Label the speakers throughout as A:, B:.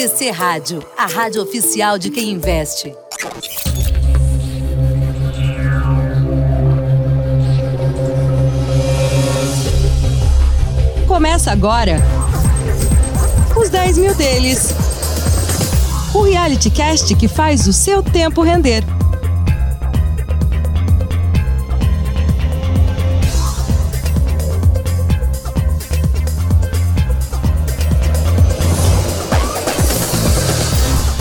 A: TC Rádio, a rádio oficial de quem investe.
B: Começa agora os 10 mil deles. O reality cast que faz o seu tempo render.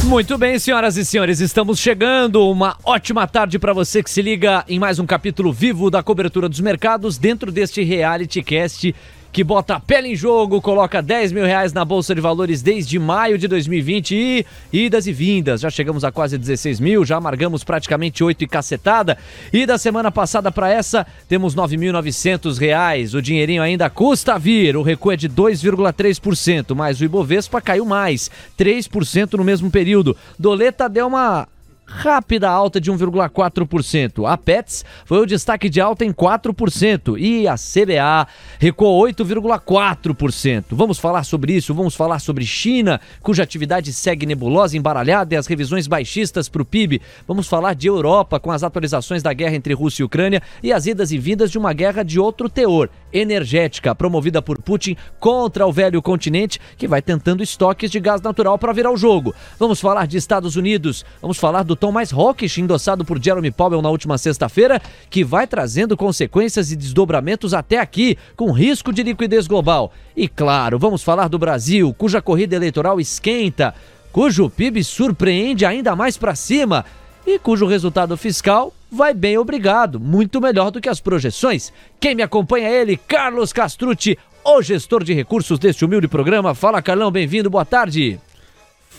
C: Muito bem, senhoras e senhores, estamos chegando. Uma ótima tarde para você que se liga em mais um capítulo vivo da cobertura dos mercados dentro deste reality cast que bota a pele em jogo, coloca 10 mil reais na Bolsa de Valores desde maio de 2020 e idas e vindas. Já chegamos a quase 16 mil, já amargamos praticamente 8 e cacetada. E da semana passada para essa, temos 9.900 reais. O dinheirinho ainda custa vir, o recuo é de 2,3%, mas o Ibovespa caiu mais, 3% no mesmo período. Doleta deu uma rápida alta de 1,4%. A Pets foi o destaque de alta em 4% e a CBA recuou 8,4%. Vamos falar sobre isso, vamos falar sobre China, cuja atividade segue nebulosa, embaralhada e as revisões baixistas para o PIB. Vamos falar de Europa com as atualizações da guerra entre Rússia e Ucrânia e as idas e vindas de uma guerra de outro teor, energética, promovida por Putin contra o velho continente que vai tentando estoques de gás natural para virar o jogo. Vamos falar de Estados Unidos, vamos falar do tom mais hawkish endossado por Jeremy Powell na última sexta-feira, que vai trazendo consequências e desdobramentos até aqui, com risco de liquidez global. E claro, vamos falar do Brasil, cuja corrida eleitoral esquenta, cujo PIB surpreende ainda mais para cima e cujo resultado fiscal vai bem obrigado, muito melhor do que as projeções. Quem me acompanha é ele, Carlos Castrucci, o gestor de recursos deste humilde programa. Fala, Carlão, bem-vindo, boa tarde.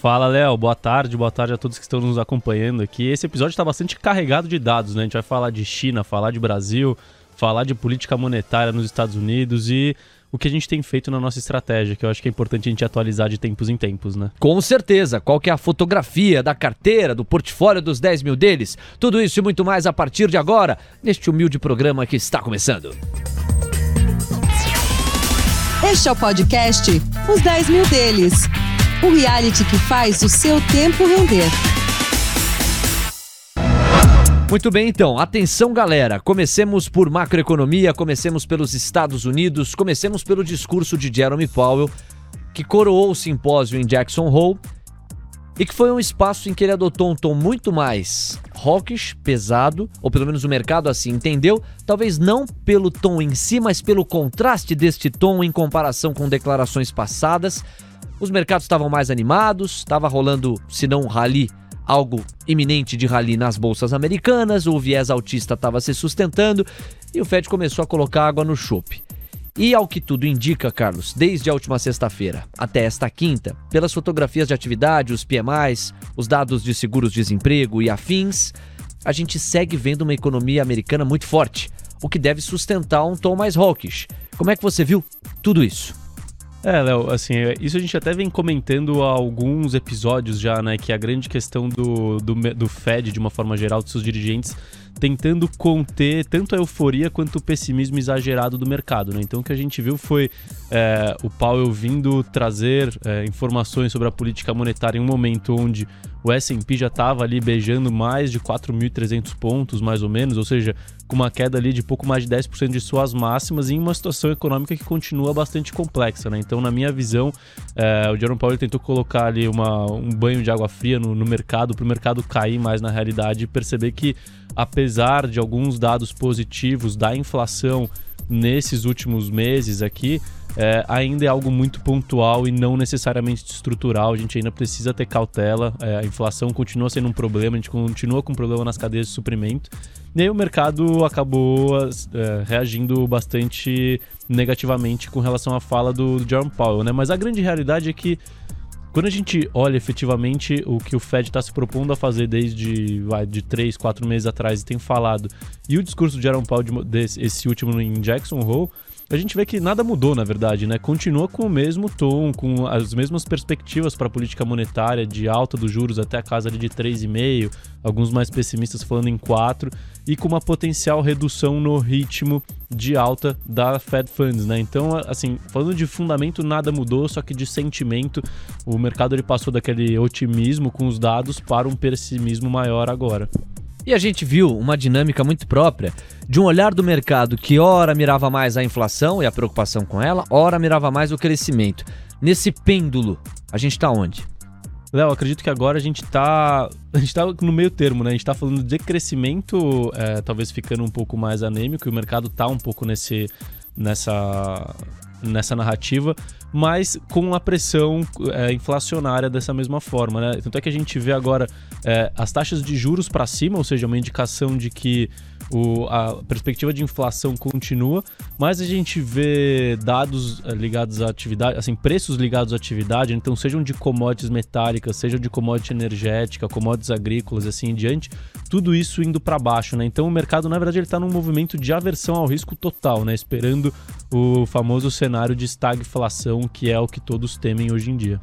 D: Fala, Léo. Boa tarde, boa tarde a todos que estão nos acompanhando aqui. Esse episódio está bastante carregado de dados, né? A gente vai falar de China, falar de Brasil, falar de política monetária nos Estados Unidos e o que a gente tem feito na nossa estratégia, que eu acho que é importante a gente atualizar de tempos em tempos, né?
C: Com certeza. Qual que é a fotografia da carteira, do portfólio dos 10 mil deles? Tudo isso e muito mais a partir de agora, neste humilde programa que está começando.
B: Este é o podcast Os 10 mil deles o reality que faz o seu tempo render.
C: Muito bem, então. Atenção, galera. Comecemos por macroeconomia, comecemos pelos Estados Unidos, comecemos pelo discurso de Jeremy Powell, que coroou o simpósio em Jackson Hole e que foi um espaço em que ele adotou um tom muito mais hawkish, pesado, ou pelo menos o mercado assim entendeu, talvez não pelo tom em si, mas pelo contraste deste tom em comparação com declarações passadas. Os mercados estavam mais animados, estava rolando, se não um rally, algo iminente de rally nas bolsas americanas, o viés altista estava se sustentando e o Fed começou a colocar água no chope. E ao que tudo indica, Carlos, desde a última sexta-feira até esta quinta, pelas fotografias de atividade, os PMIs, os dados de seguros-desemprego e afins, a gente segue vendo uma economia americana muito forte, o que deve sustentar um tom mais hawkish. Como é que você viu tudo isso?
D: É, Léo, assim, é, isso a gente até vem comentando há alguns episódios já, né? Que a grande questão do, do, do Fed, de uma forma geral, dos seus dirigentes, tentando conter tanto a euforia quanto o pessimismo exagerado do mercado. Né? Então o que a gente viu foi é, o Powell vindo trazer é, informações sobre a política monetária em um momento onde o S&P já estava ali beijando mais de 4.300 pontos, mais ou menos, ou seja, com uma queda ali de pouco mais de 10% de suas máximas em uma situação econômica que continua bastante complexa, né? Então, na minha visão, é, o Jerome Powell tentou colocar ali uma, um banho de água fria no, no mercado, para o mercado cair mais na realidade e perceber que, apesar de alguns dados positivos da inflação nesses últimos meses aqui, é, ainda é algo muito pontual e não necessariamente estrutural. A gente ainda precisa ter cautela. É, a inflação continua sendo um problema, a gente continua com um problema nas cadeias de suprimento. E aí o mercado acabou é, reagindo bastante negativamente com relação à fala do, Jerome Powell, né? Mas a grande realidade é que quando a gente olha efetivamente o que o Fed está se propondo a fazer desde vai, de três, quatro meses atrás e tem falado, e o discurso de Jerome Powell de, desse, esse último em Jackson Hole, a gente vê que nada mudou, na verdade, né? Continua com o mesmo tom, com as mesmas perspectivas para a política monetária de alta dos juros até a casa de 3,5, alguns mais pessimistas falando em 4, e com uma potencial redução no ritmo de alta da Fed Funds, né? Então, assim, falando de fundamento, nada mudou, só que de sentimento, o mercado ele passou daquele otimismo com os dados para um pessimismo maior agora.
C: E a gente viu uma dinâmica muito própria de um olhar do mercado que ora mirava mais a inflação e a preocupação com ela, ora mirava mais o crescimento. Nesse pêndulo, a gente está onde?
D: Léo, acredito que agora a gente está a gente tá no meio termo, né? A gente está falando de crescimento, é, talvez ficando um pouco mais anêmico, e o mercado está um pouco nesse, nessa, nessa narrativa, mas com a pressão é, inflacionária dessa mesma forma, né? Tanto é que a gente vê agora é, as taxas de juros para cima, ou seja, uma indicação de que o, a perspectiva de inflação continua, mas a gente vê dados eh, ligados à atividade, assim, preços ligados à atividade, então sejam de commodities metálicas, sejam de commodity energética, commodities agrícolas, assim em diante, tudo isso indo para baixo, né? Então o mercado, na verdade, ele está num movimento de aversão ao risco total, né? Esperando o famoso cenário de estagflação, que é o que todos temem hoje em dia.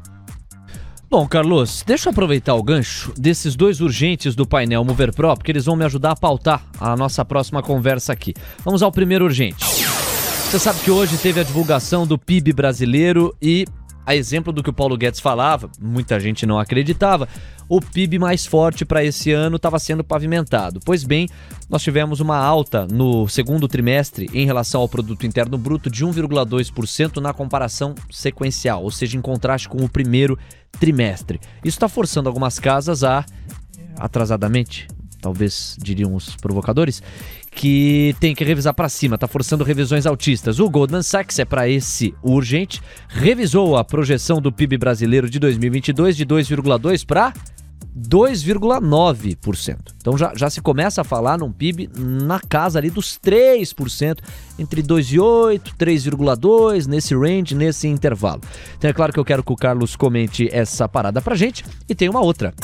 C: Bom, Carlos, deixa eu aproveitar o gancho desses dois urgentes do painel Mover Pro, porque eles vão me ajudar a pautar a nossa próxima conversa aqui. Vamos ao primeiro urgente. Você sabe que hoje teve a divulgação do PIB brasileiro e, a exemplo do que o Paulo Guedes falava, muita gente não acreditava, o PIB mais forte para esse ano estava sendo pavimentado. Pois bem, nós tivemos uma alta no segundo trimestre em relação ao produto interno bruto de 1,2% na comparação sequencial, ou seja, em contraste com o primeiro trimestre. Isso está forçando algumas casas a atrasadamente, talvez diriam os provocadores, que tem que revisar para cima, está forçando revisões altistas. O Goldman Sachs é para esse urgente, revisou a projeção do PIB brasileiro de 2022 de 2,2 para 2,9%. Então já, já se começa a falar num PIB na casa ali dos 3%, entre 2,8%, 3,2%, nesse range, nesse intervalo. Então é claro que eu quero que o Carlos comente essa parada pra gente e tem uma outra.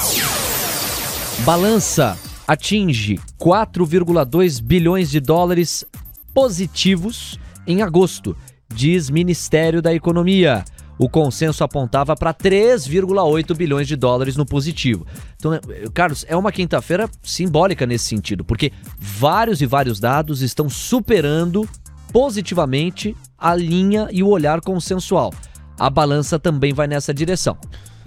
C: Balança atinge 4,2 bilhões de dólares positivos em agosto, diz Ministério da Economia. O consenso apontava para 3,8 bilhões de dólares no positivo. Então, é, Carlos, é uma quinta-feira simbólica nesse sentido, porque vários e vários dados estão superando positivamente a linha e o olhar consensual. A balança também vai nessa direção.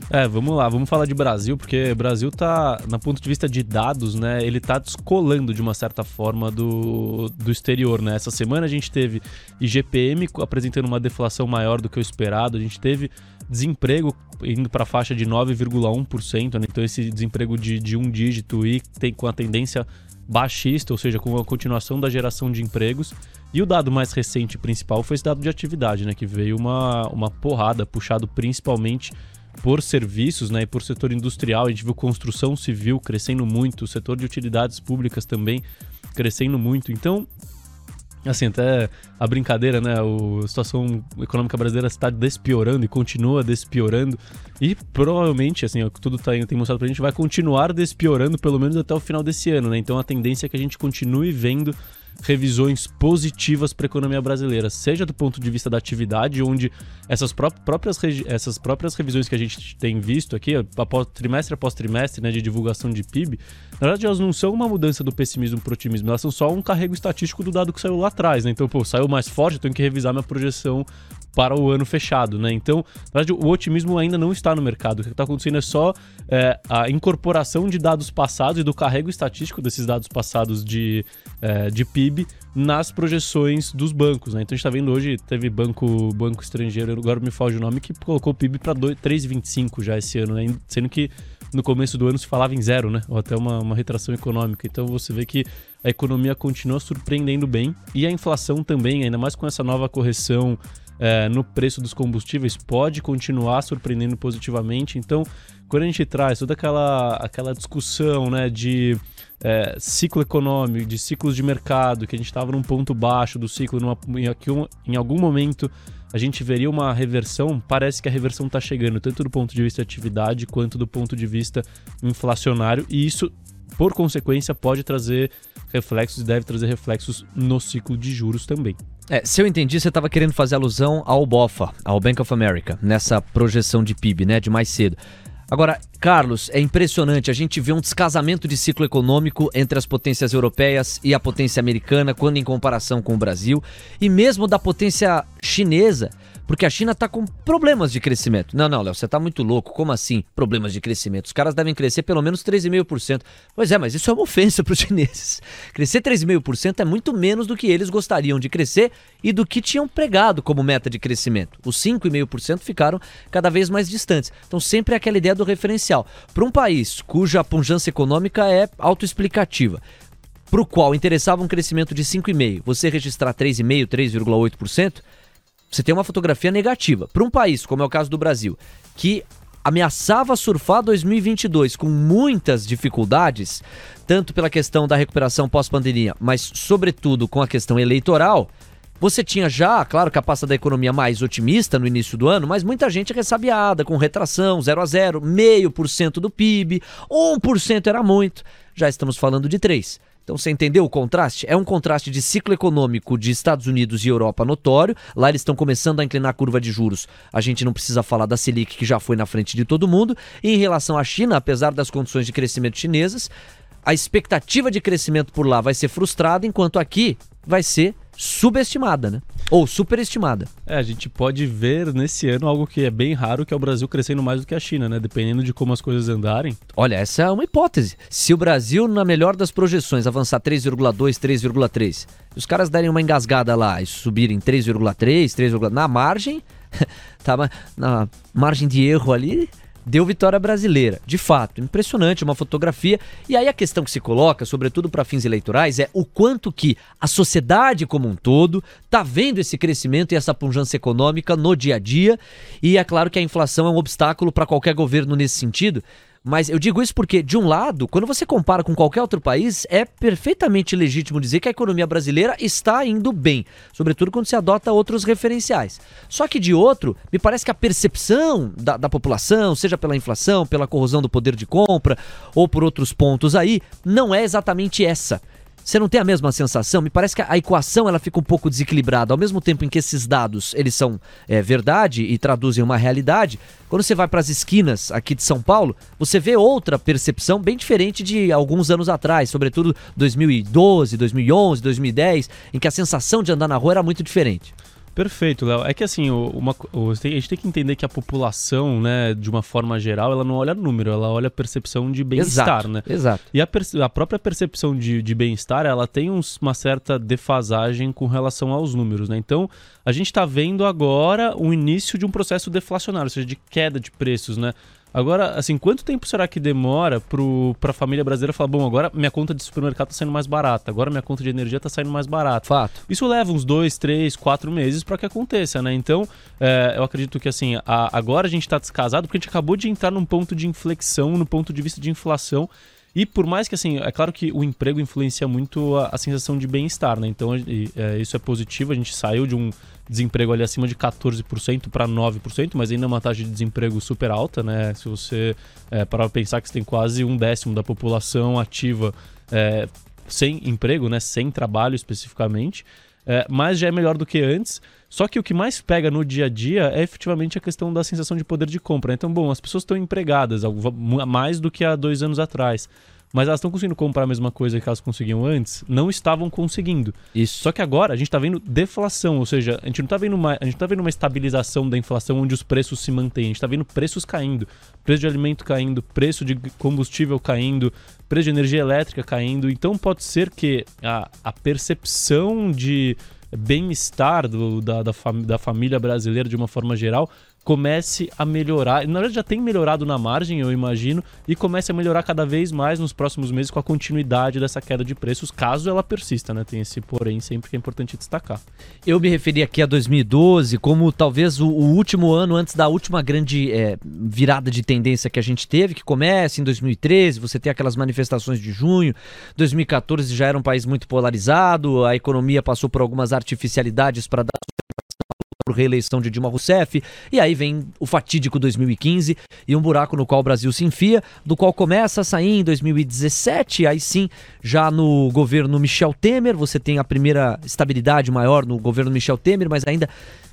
D: É, vamos lá, vamos falar de Brasil, porque o Brasil tá, na ponto de vista de dados, né, ele tá descolando de uma certa forma do, do exterior, né? Essa semana a gente teve IGPM apresentando uma deflação maior do que o esperado, a gente teve desemprego indo para a faixa de 9,1%, né? então esse desemprego de, de um dígito e tem com a tendência baixista, ou seja, com a continuação da geração de empregos. E o dado mais recente principal foi esse dado de atividade, né, que veio uma, uma porrada, puxado principalmente por serviços né, e por setor industrial. A gente viu construção civil crescendo muito, o setor de utilidades públicas também crescendo muito. Então, assim, até a brincadeira, né? A situação econômica brasileira está despiorando e continua despiorando. E provavelmente, assim, tudo tá, tem mostrado pra gente, vai continuar despiorando pelo menos até o final desse ano, né? Então a tendência é que a gente continue vendo revisões positivas para a economia brasileira, seja do ponto de vista da atividade, onde essas pró próprias, essas próprias revisões que a gente tem visto aqui, após, trimestre após trimestre, né, de divulgação de PIB, na verdade elas não ssão uma mudança do pessimismo para o otimismo, elas são só um carrego estatístico do dado que saiu lá atrás. Né? Então, pô, saiu mais forte, eu tenho que revisar minha projeção para o ano fechado, né? Então, na verdade, o otimismo ainda não está no mercado. O que está acontecendo é só é, a incorporação de dados passados e do carrego estatístico desses dados passados de, é, de PIB nas projeções dos bancos, né? Então a gente está vendo hoje, teve banco, banco estrangeiro, agora me foge o nome, que colocou o PIB para 3,25 já esse ano, né? Sendo que no começo do ano se falava em zero, né? Ou até uma, uma retração econômica. Então você vê que a economia continua surpreendendo bem e a inflação também, ainda mais com essa nova correção é, no preço dos combustíveis pode continuar surpreendendo positivamente. Então, quando a gente traz toda aquela, aquela discussão né, de é, ciclo econômico, de ciclos de mercado, que a gente estava num ponto baixo do ciclo, numa, em, em algum momento a gente veria uma reversão, parece que a reversão está chegando, tanto do ponto de vista de atividade quanto do ponto de vista inflacionário, e isso, por consequência, pode trazer reflexos e deve trazer reflexos no ciclo de juros também.
C: É, se eu entendi, você estava querendo fazer alusão ao BOFA, ao Bank of America, nessa projeção de PIB, né, de mais cedo. Agora, Carlos, é impressionante. A gente vê um descasamento de ciclo econômico entre as potências europeias e a potência americana, quando em comparação com o Brasil, e mesmo da potência chinesa porque a China está com problemas de crescimento. Não, não, Léo, você está muito louco. Como assim problemas de crescimento? Os caras devem crescer pelo menos 3,5%. Pois é, mas isso é uma ofensa para os chineses. Crescer 3,5% é muito menos do que eles gostariam de crescer e do que tinham pregado como meta de crescimento. Os 5,5% ficaram cada vez mais distantes. Então sempre é aquela ideia do referencial. Para um país cuja pujança econômica é autoexplicativa, para o qual interessava um crescimento de 5,5%, você registrar 3,5%, 3,8%, você tem uma fotografia negativa. Para um país, como é o caso do Brasil, que ameaçava surfar 2022 com muitas dificuldades, tanto pela questão da recuperação pós-pandemia, mas sobretudo com a questão eleitoral, você tinha já, claro, que a pasta da economia mais otimista no início do ano, mas muita gente ressabiada, com retração, 0 a 0, meio por cento do PIB, 1% era muito. Já estamos falando de 3. Então você entendeu o contraste? É um contraste de ciclo econômico de Estados Unidos e Europa notório. Lá eles estão começando a inclinar a curva de juros. A gente não precisa falar da Selic, que já foi na frente de todo mundo. E em relação à China, apesar das condições de crescimento chinesas, a expectativa de crescimento por lá vai ser frustrada, enquanto aqui vai ser subestimada, né? Ou superestimada.
D: É, a gente pode ver nesse ano algo que é bem raro, que é o Brasil crescendo mais do que a China, né? Dependendo de como as coisas andarem.
C: Olha, essa é uma hipótese. Se o Brasil, na melhor das projeções, avançar 3,2, 3,3, os caras derem uma engasgada lá e subirem 3,3, 3, na margem, tá na margem de erro ali, deu vitória brasileira. De fato, impressionante, uma fotografia. E aí a questão que se coloca, sobretudo para fins eleitorais, é o quanto que a sociedade como um todo está vendo esse crescimento e essa pujança econômica no dia a dia. E é claro que a inflação é um obstáculo para qualquer governo nesse sentido. Mas eu digo isso porque, de um lado, quando você compara com qualquer outro país, é perfeitamente legítimo dizer que a economia brasileira está indo bem, sobretudo quando se adota outros referenciais. Só que, de outro, me parece que a percepção da, da população, seja pela inflação, pela corrosão do poder de compra ou por outros pontos aí, não é exatamente essa. Você não tem a mesma sensação? Me parece que a equação ela fica um pouco desequilibrada. Ao mesmo tempo em que esses dados eles são é, verdade e traduzem uma realidade, quando você vai para as esquinas aqui de São Paulo, você vê outra percepção bem diferente de alguns anos atrás, sobretudo 2012, 2011, 2010, em que a sensação de andar na rua era muito diferente.
D: Perfeito, Léo. É que assim, uma, a gente tem que entender que a população, né, de uma forma geral, ela não olha número, ela olha percepção de bem-estar, né?
C: Exato.
D: E a, a própria percepção de, de bem-estar, ela tem uns, uma certa defasagem com relação aos números, né? Então, a gente está vendo agora o início de um processo deflacionário, ou seja, de queda de preços, né? Agora, assim, quanto tempo será que demora para a família brasileira falar, bom, agora minha conta de supermercado está saindo mais barata, agora minha conta de energia está saindo mais barata?
C: Fato.
D: Isso leva uns dois, três, quatro meses para que aconteça, né? Então, é, eu acredito que, assim, a, agora a gente está descasado porque a gente acabou de entrar num ponto de inflexão, no ponto de vista de inflação, e por mais que, assim, é claro que o emprego influencia muito a, a sensação de bem-estar, né? Então, e, é, isso é positivo. A gente saiu de um desemprego ali acima de 14% para 9%, mas ainda é uma taxa de desemprego super alta, né? Se você é, parar pensar que você tem quase um décimo da população ativa é, sem emprego, né? Sem trabalho especificamente. É, mas já é melhor do que antes. Só que o que mais pega no dia a dia é efetivamente a questão da sensação de poder de compra. Então, bom, as pessoas estão empregadas mais do que há dois anos atrás mas elas estão conseguindo comprar a mesma coisa que elas conseguiam antes, não estavam conseguindo. Isso. Só que agora a gente está vendo deflação, ou seja, a gente não está vendo uma, a gente tá vendo uma estabilização da inflação onde os preços se mantêm, a gente está vendo preços caindo, preço de alimento caindo, preço de combustível caindo, preço de energia elétrica caindo. Então pode ser que a, a percepção de bem-estar da, da, fam da família brasileira de uma forma geral comece a melhorar. Na verdade, já tem melhorado na margem, eu imagino, e comece a melhorar cada vez mais nos próximos meses com a continuidade dessa queda de preços, caso ela persista, né? Tem esse porém sempre que é importante destacar.
C: Eu me referi aqui a 2012 como talvez o, o último ano antes da última grande é, virada de tendência que a gente teve, que começa em 2013, você tem aquelas manifestações de junho, 2014 já era um país muito polarizado, a economia passou por algumas artificialidades para dar por reeleição de Dilma Rousseff, e aí vem o fatídico 2015 e um buraco no qual o Brasil se enfia, do qual começa a sair em 2017, aí sim, já no governo Michel Temer, você tem a primeira estabilidade maior no governo Michel Temer, mas ainda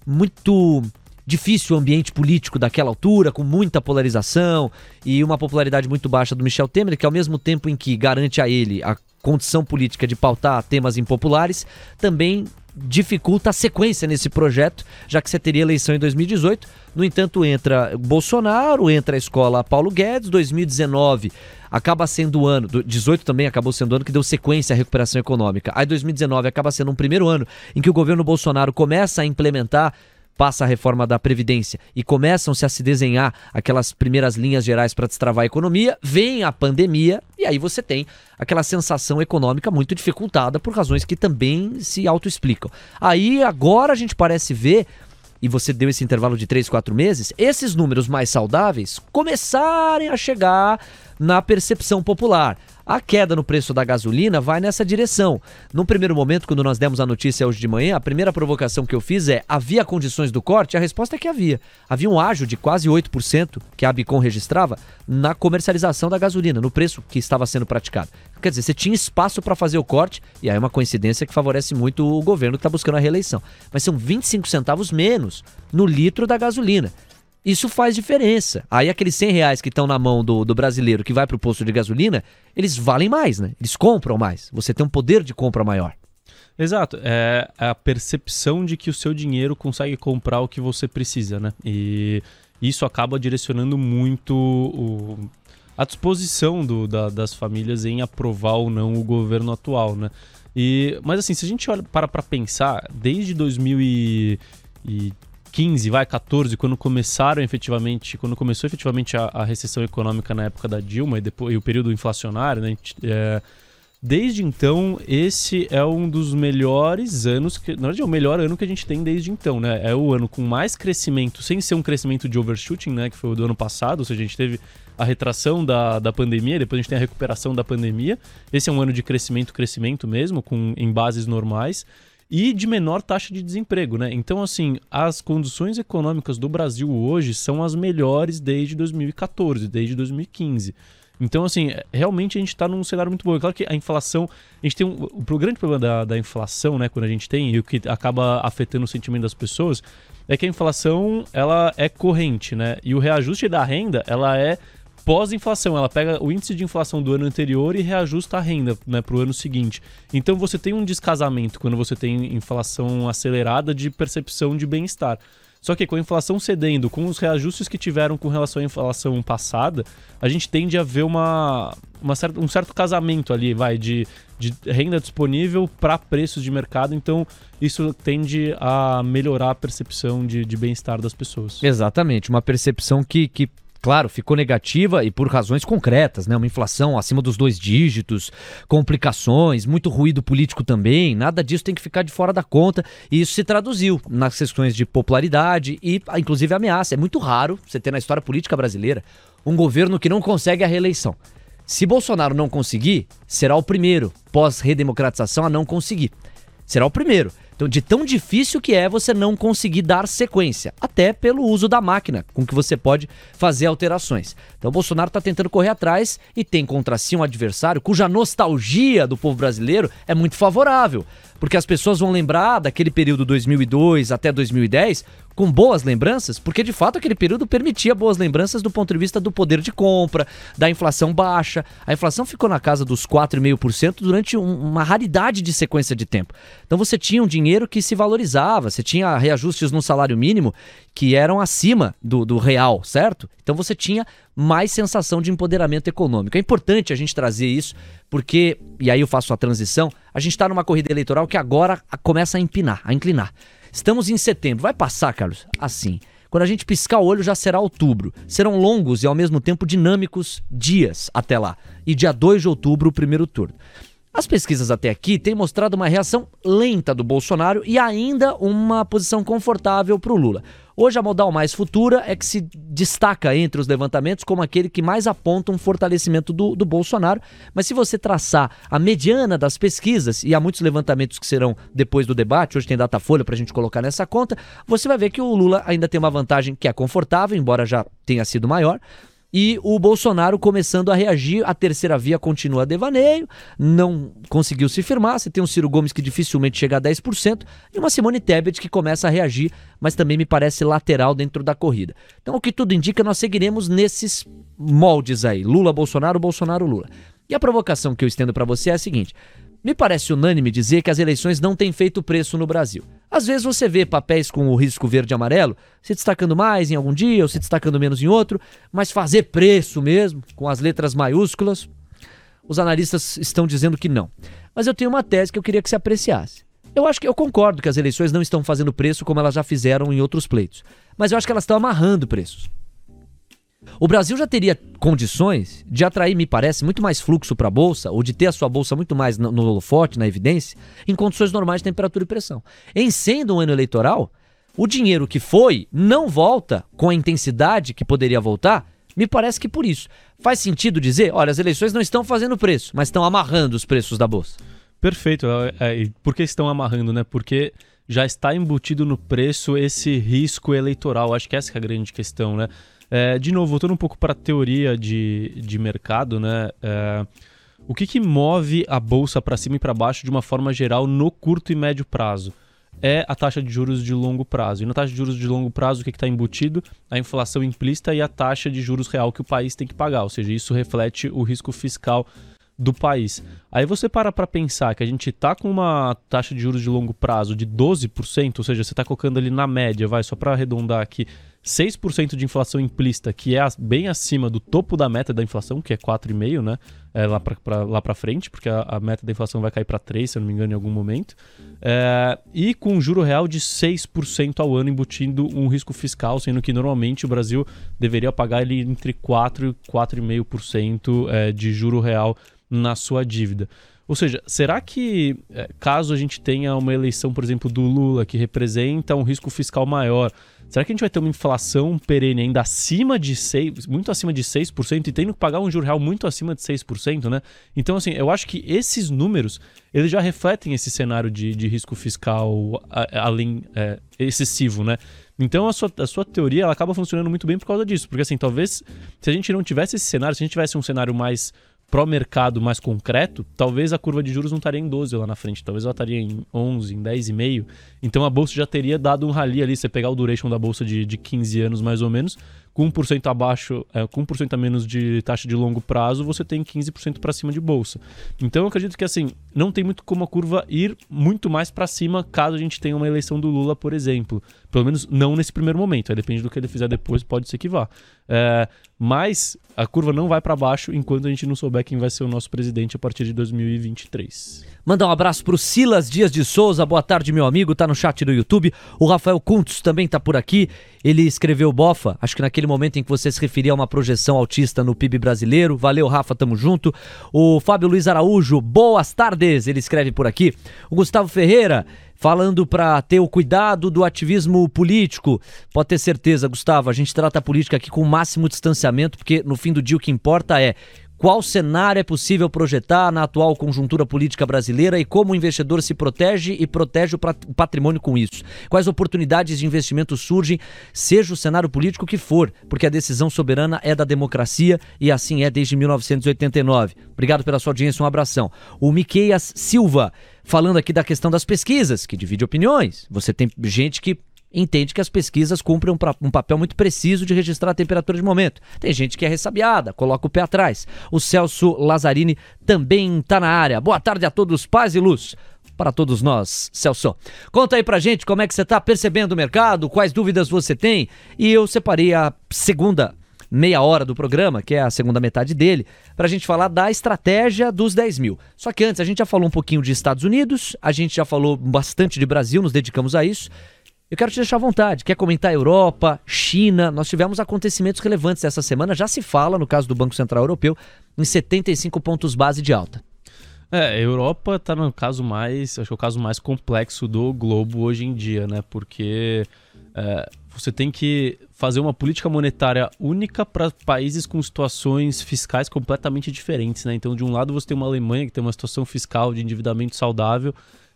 C: muito difícil o ambiente político daquela altura, com muita polarização e uma popularidade muito baixa do Michel Temer, que ao mesmo tempo em que garante a ele a condição política de pautar temas impopulares, também dificulta a sequência nesse projeto, já que você teria eleição em 2018. No entanto, entra Bolsonaro, entra a escola Paulo Guedes, 2019 acaba sendo o ano, 18 também acabou sendo o ano que deu sequência à recuperação econômica. Aí 2019 acaba sendo um primeiro ano em que o governo Bolsonaro começa a implementar passa a reforma da Previdência e começam-se a se desenhar aquelas primeiras linhas gerais para destravar a economia, vem a pandemia e aí você tem aquela sensação econômica muito dificultada por razões que também se autoexplicam. Aí agora a gente parece ver e você deu esse intervalo de 3, 4 meses, esses números mais saudáveis começarem a chegar na percepção popular. A queda no preço da gasolina vai nessa direção. No primeiro momento, quando nós demos a notícia hoje de manhã, a primeira provocação que eu fiz é: havia condições do corte? A resposta é que havia. Havia um ágio de quase 8% que a Abicom registrava na comercialização da gasolina, no preço que estava sendo praticado. Quer dizer, você tinha espaço para fazer o corte, e aí é uma coincidência que favorece muito o governo que está buscando a reeleição. Mas são 25 centavos menos no litro da gasolina. Isso faz diferença. Aí aqueles 100 reais que estão na mão do, do brasileiro que vai para o posto de gasolina, eles valem mais, né? Eles compram mais. Você tem um poder de compra maior.
D: Exato. É a percepção de que o seu dinheiro consegue comprar o que você precisa, né? E isso acaba direcionando muito o, a disposição do, da, das famílias em aprovar ou não o governo atual, né? E, mas assim, se a gente olha para para pensar, desde 2000 15, vai, 14, quando começaram efetivamente, quando começou efetivamente a, a recessão econômica na época da Dilma e, depois, e o período inflacionário, né? É, desde então, esse é um dos melhores anos, que, na verdade é o melhor ano que a gente tem desde então, né? É o ano com mais crescimento, sem ser um crescimento de overshooting, né? Que foi o do ano passado, ou seja, a gente teve a retração da, da pandemia, depois a gente tem a recuperação da pandemia. Esse é um ano de crescimento, crescimento mesmo, com, em bases normais e de menor taxa de desemprego, né? Então, assim, as condições econômicas do Brasil hoje são as melhores desde 2014, desde 2015. Então, assim, realmente a gente está num cenário muito bom. É claro que a inflação. A gente tem um. O grande problema da, da inflação, né, quando a gente tem, e o que acaba afetando o sentimento das pessoas, é que a inflação ela é corrente, né? E o reajuste da renda, ela é pós-inflação. Ela pega o índice de inflação do ano anterior e reajusta a renda né, para o ano seguinte. Então você tem um descasamento quando você tem inflação acelerada de percepção de bem-estar. Só que com a inflação cedendo, com os reajustes que tiveram com relação à inflação passada, a gente tende a ver uma, uma certa, um certo casamento ali, vai, de, de renda disponível para preços de mercado. Então, isso tende a melhorar a percepção de, de bem-estar das pessoas.
C: Exatamente, uma percepção que, que claro, ficou negativa e por razões concretas, né? Uma inflação acima dos dois dígitos, complicações, muito ruído político também, nada disso tem que ficar de fora da conta e isso se traduziu nas questões de popularidade e, inclusive, ameaça. É muito raro você ter na história política brasileira um governo que não consegue a reeleição. Se Bolsonaro não conseguir, será o primeiro pós-redemocratização a não conseguir. Será o primeiro. Então, de tão difícil que é você não conseguir dar sequência, até pelo uso da máquina com que você pode fazer alterações. Então, Bolsonaro está tentando correr atrás e tem contra si um adversário cuja nostalgia do povo brasileiro é muito favorável, porque as pessoas vão lembrar daquele período 2002 até 2010 com boas lembranças, porque de fato aquele período permitia boas lembranças do ponto de vista do poder de compra, da inflação baixa. A inflação ficou na casa dos 4,5% durante um, uma raridade de sequência de tempo. Então você tinha um dinheiro que se valorizava, você tinha reajustes no salário mínimo que eram acima do, do real, certo? Então você tinha mais sensação de empoderamento econômico. É importante a gente trazer isso, porque, e aí eu faço a transição, a gente está numa corrida eleitoral que agora começa a empinar, a inclinar. Estamos em setembro. Vai passar, Carlos? Assim. Quando a gente piscar o olho, já será outubro. Serão longos e ao mesmo tempo dinâmicos dias até lá. E dia 2 de outubro, o primeiro turno. As pesquisas até aqui têm mostrado uma reação lenta do Bolsonaro e ainda uma posição confortável para o Lula. Hoje a modal mais futura é que se destaca entre os levantamentos como aquele que mais aponta um fortalecimento do, do Bolsonaro. Mas se você traçar a mediana das pesquisas, e há muitos levantamentos que serão depois do debate, hoje tem data-folha para a gente colocar nessa conta, você vai ver que o Lula ainda tem uma vantagem que é confortável, embora já tenha sido maior e o Bolsonaro começando a reagir. A terceira via continua devaneio, não conseguiu se firmar. Você tem um Ciro Gomes que dificilmente chega a 10% e uma Simone Tebet que começa a reagir, mas também me parece lateral dentro da corrida. Então, o que tudo indica, nós seguiremos nesses moldes aí: Lula, Bolsonaro, Bolsonaro, Lula. E a provocação que eu estendo para você é a seguinte: me parece unânime dizer que as eleições não têm feito preço no Brasil. Às vezes você vê papéis com o risco verde e amarelo se destacando mais em algum dia ou se destacando menos em outro, mas fazer preço mesmo, com as letras maiúsculas, os analistas estão dizendo que não. Mas eu tenho uma tese que eu queria que se apreciasse. Eu acho que eu concordo que as eleições não estão fazendo preço como elas já fizeram em outros pleitos, mas eu acho que elas estão amarrando preços. O Brasil já teria condições de atrair, me parece, muito mais fluxo para a bolsa, ou de ter a sua bolsa muito mais no, holofote, na evidência, em condições normais de temperatura e pressão. Em sendo um ano eleitoral, o dinheiro que foi não volta com a intensidade que poderia voltar. Me parece que por isso. Faz sentido dizer, olha, as eleições não estão fazendo preço, mas estão amarrando os preços da bolsa.
D: Perfeito. É, é, por que estão amarrando, né? Porque já está embutido no preço esse risco eleitoral. Acho que essa é a grande questão, né? É, de novo, voltando um pouco para a teoria de, de mercado, né? É, o que, que move a bolsa para cima e para baixo de uma forma geral no curto e médio prazo? É a taxa de juros de longo prazo. E na taxa de juros de longo prazo, o que está embutido? A inflação implícita e a taxa de juros real que o país tem que pagar. Ou seja, isso reflete o risco fiscal do país. Aí você para para pensar que a gente está com uma taxa de juros de longo prazo de 12%, ou seja, você está colocando ali na média, vai só para arredondar aqui, 6% de inflação implícita, que é bem acima do topo da meta da inflação, que é 4,5%, né? É, lá para lá frente, porque a, a, meta da inflação vai cair para 3%, se eu não me engano, em algum momento. É, e com um juro real de 6% ao ano, embutindo um risco fiscal, sendo que normalmente o Brasil deveria pagar ele entre 4% e 4,5% é, de juro real na sua dívida. Ou seja, será que é, caso a gente tenha uma eleição, por exemplo, do Lula, que representa um risco fiscal maior, Será que a gente vai ter uma inflação perene ainda acima de 6, muito acima de 6% e tendo que pagar um juro real muito acima de 6%, né? Então, assim, eu acho que esses números, eles já refletem esse cenário de, de risco fiscal além é, excessivo, né? Então a sua, a sua teoria ela acaba funcionando muito bem por causa disso. Porque assim, talvez se a gente não tivesse esse cenário, se a gente tivesse um cenário mais pró-mercado mais concreto, talvez a curva de juros não estaria em 12 lá na frente, talvez ela estaria em 11, em 10,5. Então a bolsa já teria dado um rally ali, você pegar o duration da bolsa de, de 15 anos mais ou menos, com 1% abaixo, é, com 1% a menos de taxa de longo prazo, você tem 15% para cima de bolsa. Então eu acredito que assim, não tem muito como a curva ir muito mais para cima caso a gente tenha uma eleição do Lula, por exemplo. Pelo menos não nesse primeiro momento, aí depende do que ele fizer depois, pode ser que vá. É, mas a curva não vai para baixo enquanto a gente não souber quem vai ser o nosso presidente a partir de 2023.
C: Mandar um abraço pro Silas Dias de Souza. Boa tarde, meu amigo. Tá no chat do YouTube. O Rafael Kuntz também tá por aqui. Ele escreveu bofa, acho que naquele momento em que você se referia a uma projeção autista no PIB brasileiro. Valeu, Rafa, tamo junto. O Fábio Luiz Araújo, boas tardes. Ele escreve por aqui. O Gustavo Ferreira, falando para ter o cuidado do ativismo político. Pode ter certeza, Gustavo, a gente trata a política aqui com o máximo distanciamento, porque no fim do dia o que importa é qual cenário é possível projetar na atual conjuntura política brasileira e como o investidor se protege e protege o patrimônio com isso? Quais oportunidades de investimento surgem, seja o cenário político que for, porque a decisão soberana é da democracia e assim é desde 1989. Obrigado pela sua audiência, um abração. O Miqueias Silva, falando aqui da questão das pesquisas, que divide opiniões. Você tem gente que entende que as pesquisas cumprem um, um, papel muito preciso de registrar a temperatura de momento. Tem gente que é ressabiada, coloca o pé atrás. O Celso Lazzarini também está na área. Boa tarde a todos, paz e luz para todos nós, Celso. Conta aí pra gente como é que você está percebendo o mercado, quais dúvidas você tem. E eu separei a segunda meia hora do programa, que é a segunda metade dele, para a gente falar da estratégia dos 10 mil. Só que antes, a gente já falou um pouquinho de Estados Unidos, a gente já falou bastante de Brasil, nos dedicamos a isso. Eu quero te deixar à vontade. Quer comentar Europa, China? Nós tivemos acontecimentos relevantes essa semana. Já se fala, no caso do Banco Central Europeu, em 75 pontos base de alta.
D: É, a Europa está no caso mais, acho que é o caso mais complexo do globo hoje em dia, né? Porque é, você tem que fazer uma política monetária única para países com situações fiscais completamente diferentes, né? Então, de um lado você tem uma Alemanha que tem uma situação fiscal de endividamento saudável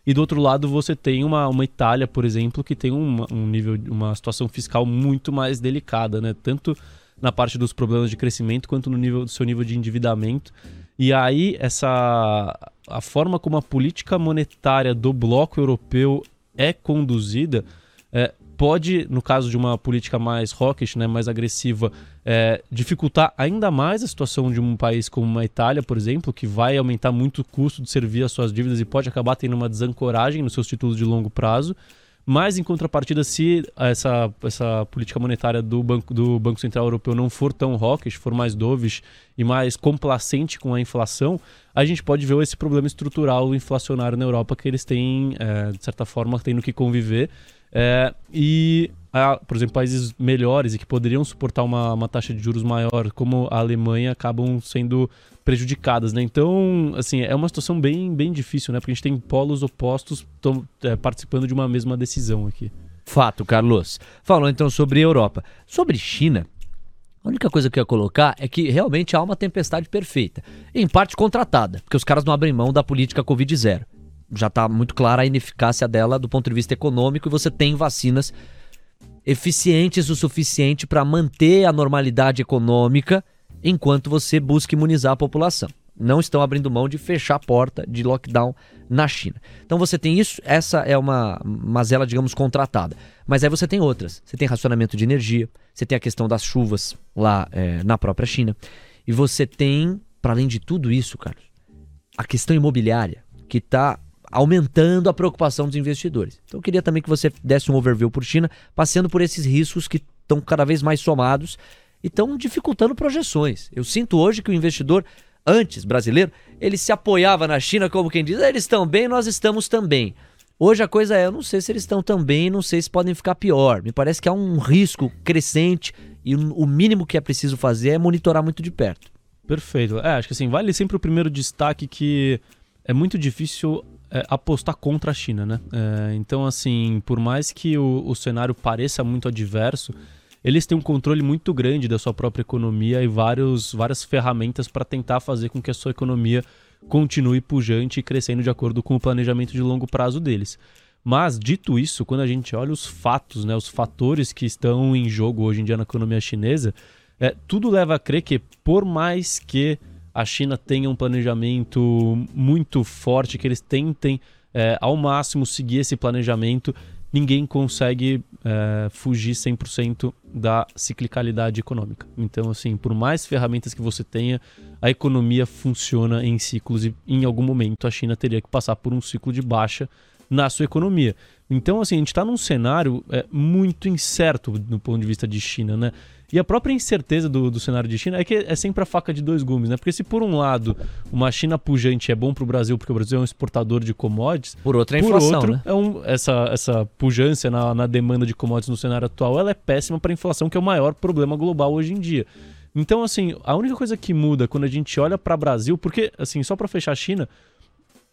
D: e do outro lado você tem uma, uma Itália, por exemplo, que tem uma, um nível, uma situação fiscal muito mais delicada, né? Tanto na parte dos problemas de crescimento quanto no nível do seu nível de endividamento. E aí, essa a forma como a política monetária do bloco europeu é conduzida é, pode, no caso de uma política mais hawkish, né, mais agressiva, é, dificultar ainda mais a situação de um país como a Itália, por exemplo, que vai aumentar muito o custo de servir as suas dívidas e pode acabar tendo uma desancoragem nos seus títulos de longo prazo. Mas, em contrapartida, se essa, essa política monetária do Banco, do Banco Central Europeu não for tão hawkish, for mais dovish e mais complacente com a inflação, a gente pode ver esse problema estrutural inflacionário na Europa que eles têm, é, de certa forma, tendo que conviver. É, e, a, por exemplo, países melhores e que poderiam suportar uma, uma taxa de juros maior, como a Alemanha, acabam sendo prejudicadas, né? Então, assim, é uma situação bem, bem difícil, né? Porque a gente tem polos opostos tom, é, participando de uma mesma decisão aqui.
C: Fato, Carlos. Falou então sobre Europa. Sobre China, a única coisa que eu ia colocar é que realmente há uma tempestade perfeita. Em parte contratada, porque os caras não abrem mão da política Covid-0. Já está muito clara a ineficácia dela do ponto de vista econômico e você tem vacinas eficientes o suficiente para manter a normalidade econômica enquanto você busca imunizar a população. Não estão abrindo mão de fechar a porta de lockdown na China. Então você tem isso, essa é uma mazela, digamos, contratada. Mas aí você tem outras. Você tem racionamento de energia, você tem a questão das chuvas lá é, na própria China. E você tem, para além de tudo isso, Carlos, a questão imobiliária, que está aumentando a preocupação dos investidores. Então eu queria também que você desse um overview por China, passando por esses riscos que estão cada vez mais somados e estão dificultando projeções. Eu sinto hoje que o investidor, antes brasileiro, ele se apoiava na China como quem diz, ah, eles estão bem, nós estamos também. Hoje a coisa é, eu não sei se eles estão tão bem, não sei se podem ficar pior. Me parece que há um risco crescente e o mínimo que é preciso fazer é monitorar muito de perto.
D: Perfeito. É, acho que assim, vale sempre o primeiro destaque que é muito difícil é, apostar contra a China, né? É, então, assim, por mais que o, o cenário pareça muito adverso, eles têm um controle muito grande da sua própria economia e vários, várias ferramentas para tentar fazer com que a sua economia continue pujante e crescendo de acordo com o planejamento de longo prazo deles. Mas, dito isso, quando a gente olha os fatos, né, os fatores que estão em jogo hoje em dia na economia chinesa, é, tudo leva a crer que, por mais que a China tenha um planejamento muito forte, que eles tentem é, ao máximo seguir esse planejamento, ninguém consegue é, fugir 100% da ciclicalidade econômica. Então, assim, por mais ferramentas que você tenha, a economia funciona em ciclos e em algum momento a China teria que passar por um ciclo de baixa na sua economia. Então, assim, a gente está num cenário é, muito incerto do ponto de vista de China, né? E a própria incerteza do, do cenário de China é que é sempre a faca de dois gumes, né? Porque se por um lado uma China pujante é bom para o Brasil, porque o Brasil é um exportador de commodities,
C: por outro é a inflação,
D: outro,
C: né?
D: é um, essa, essa pujança na, na demanda de commodities no cenário atual, ela é péssima para a inflação, que é o maior problema global hoje em dia. Então, assim, a única coisa que muda quando a gente olha para o Brasil, porque, assim, só para fechar a China,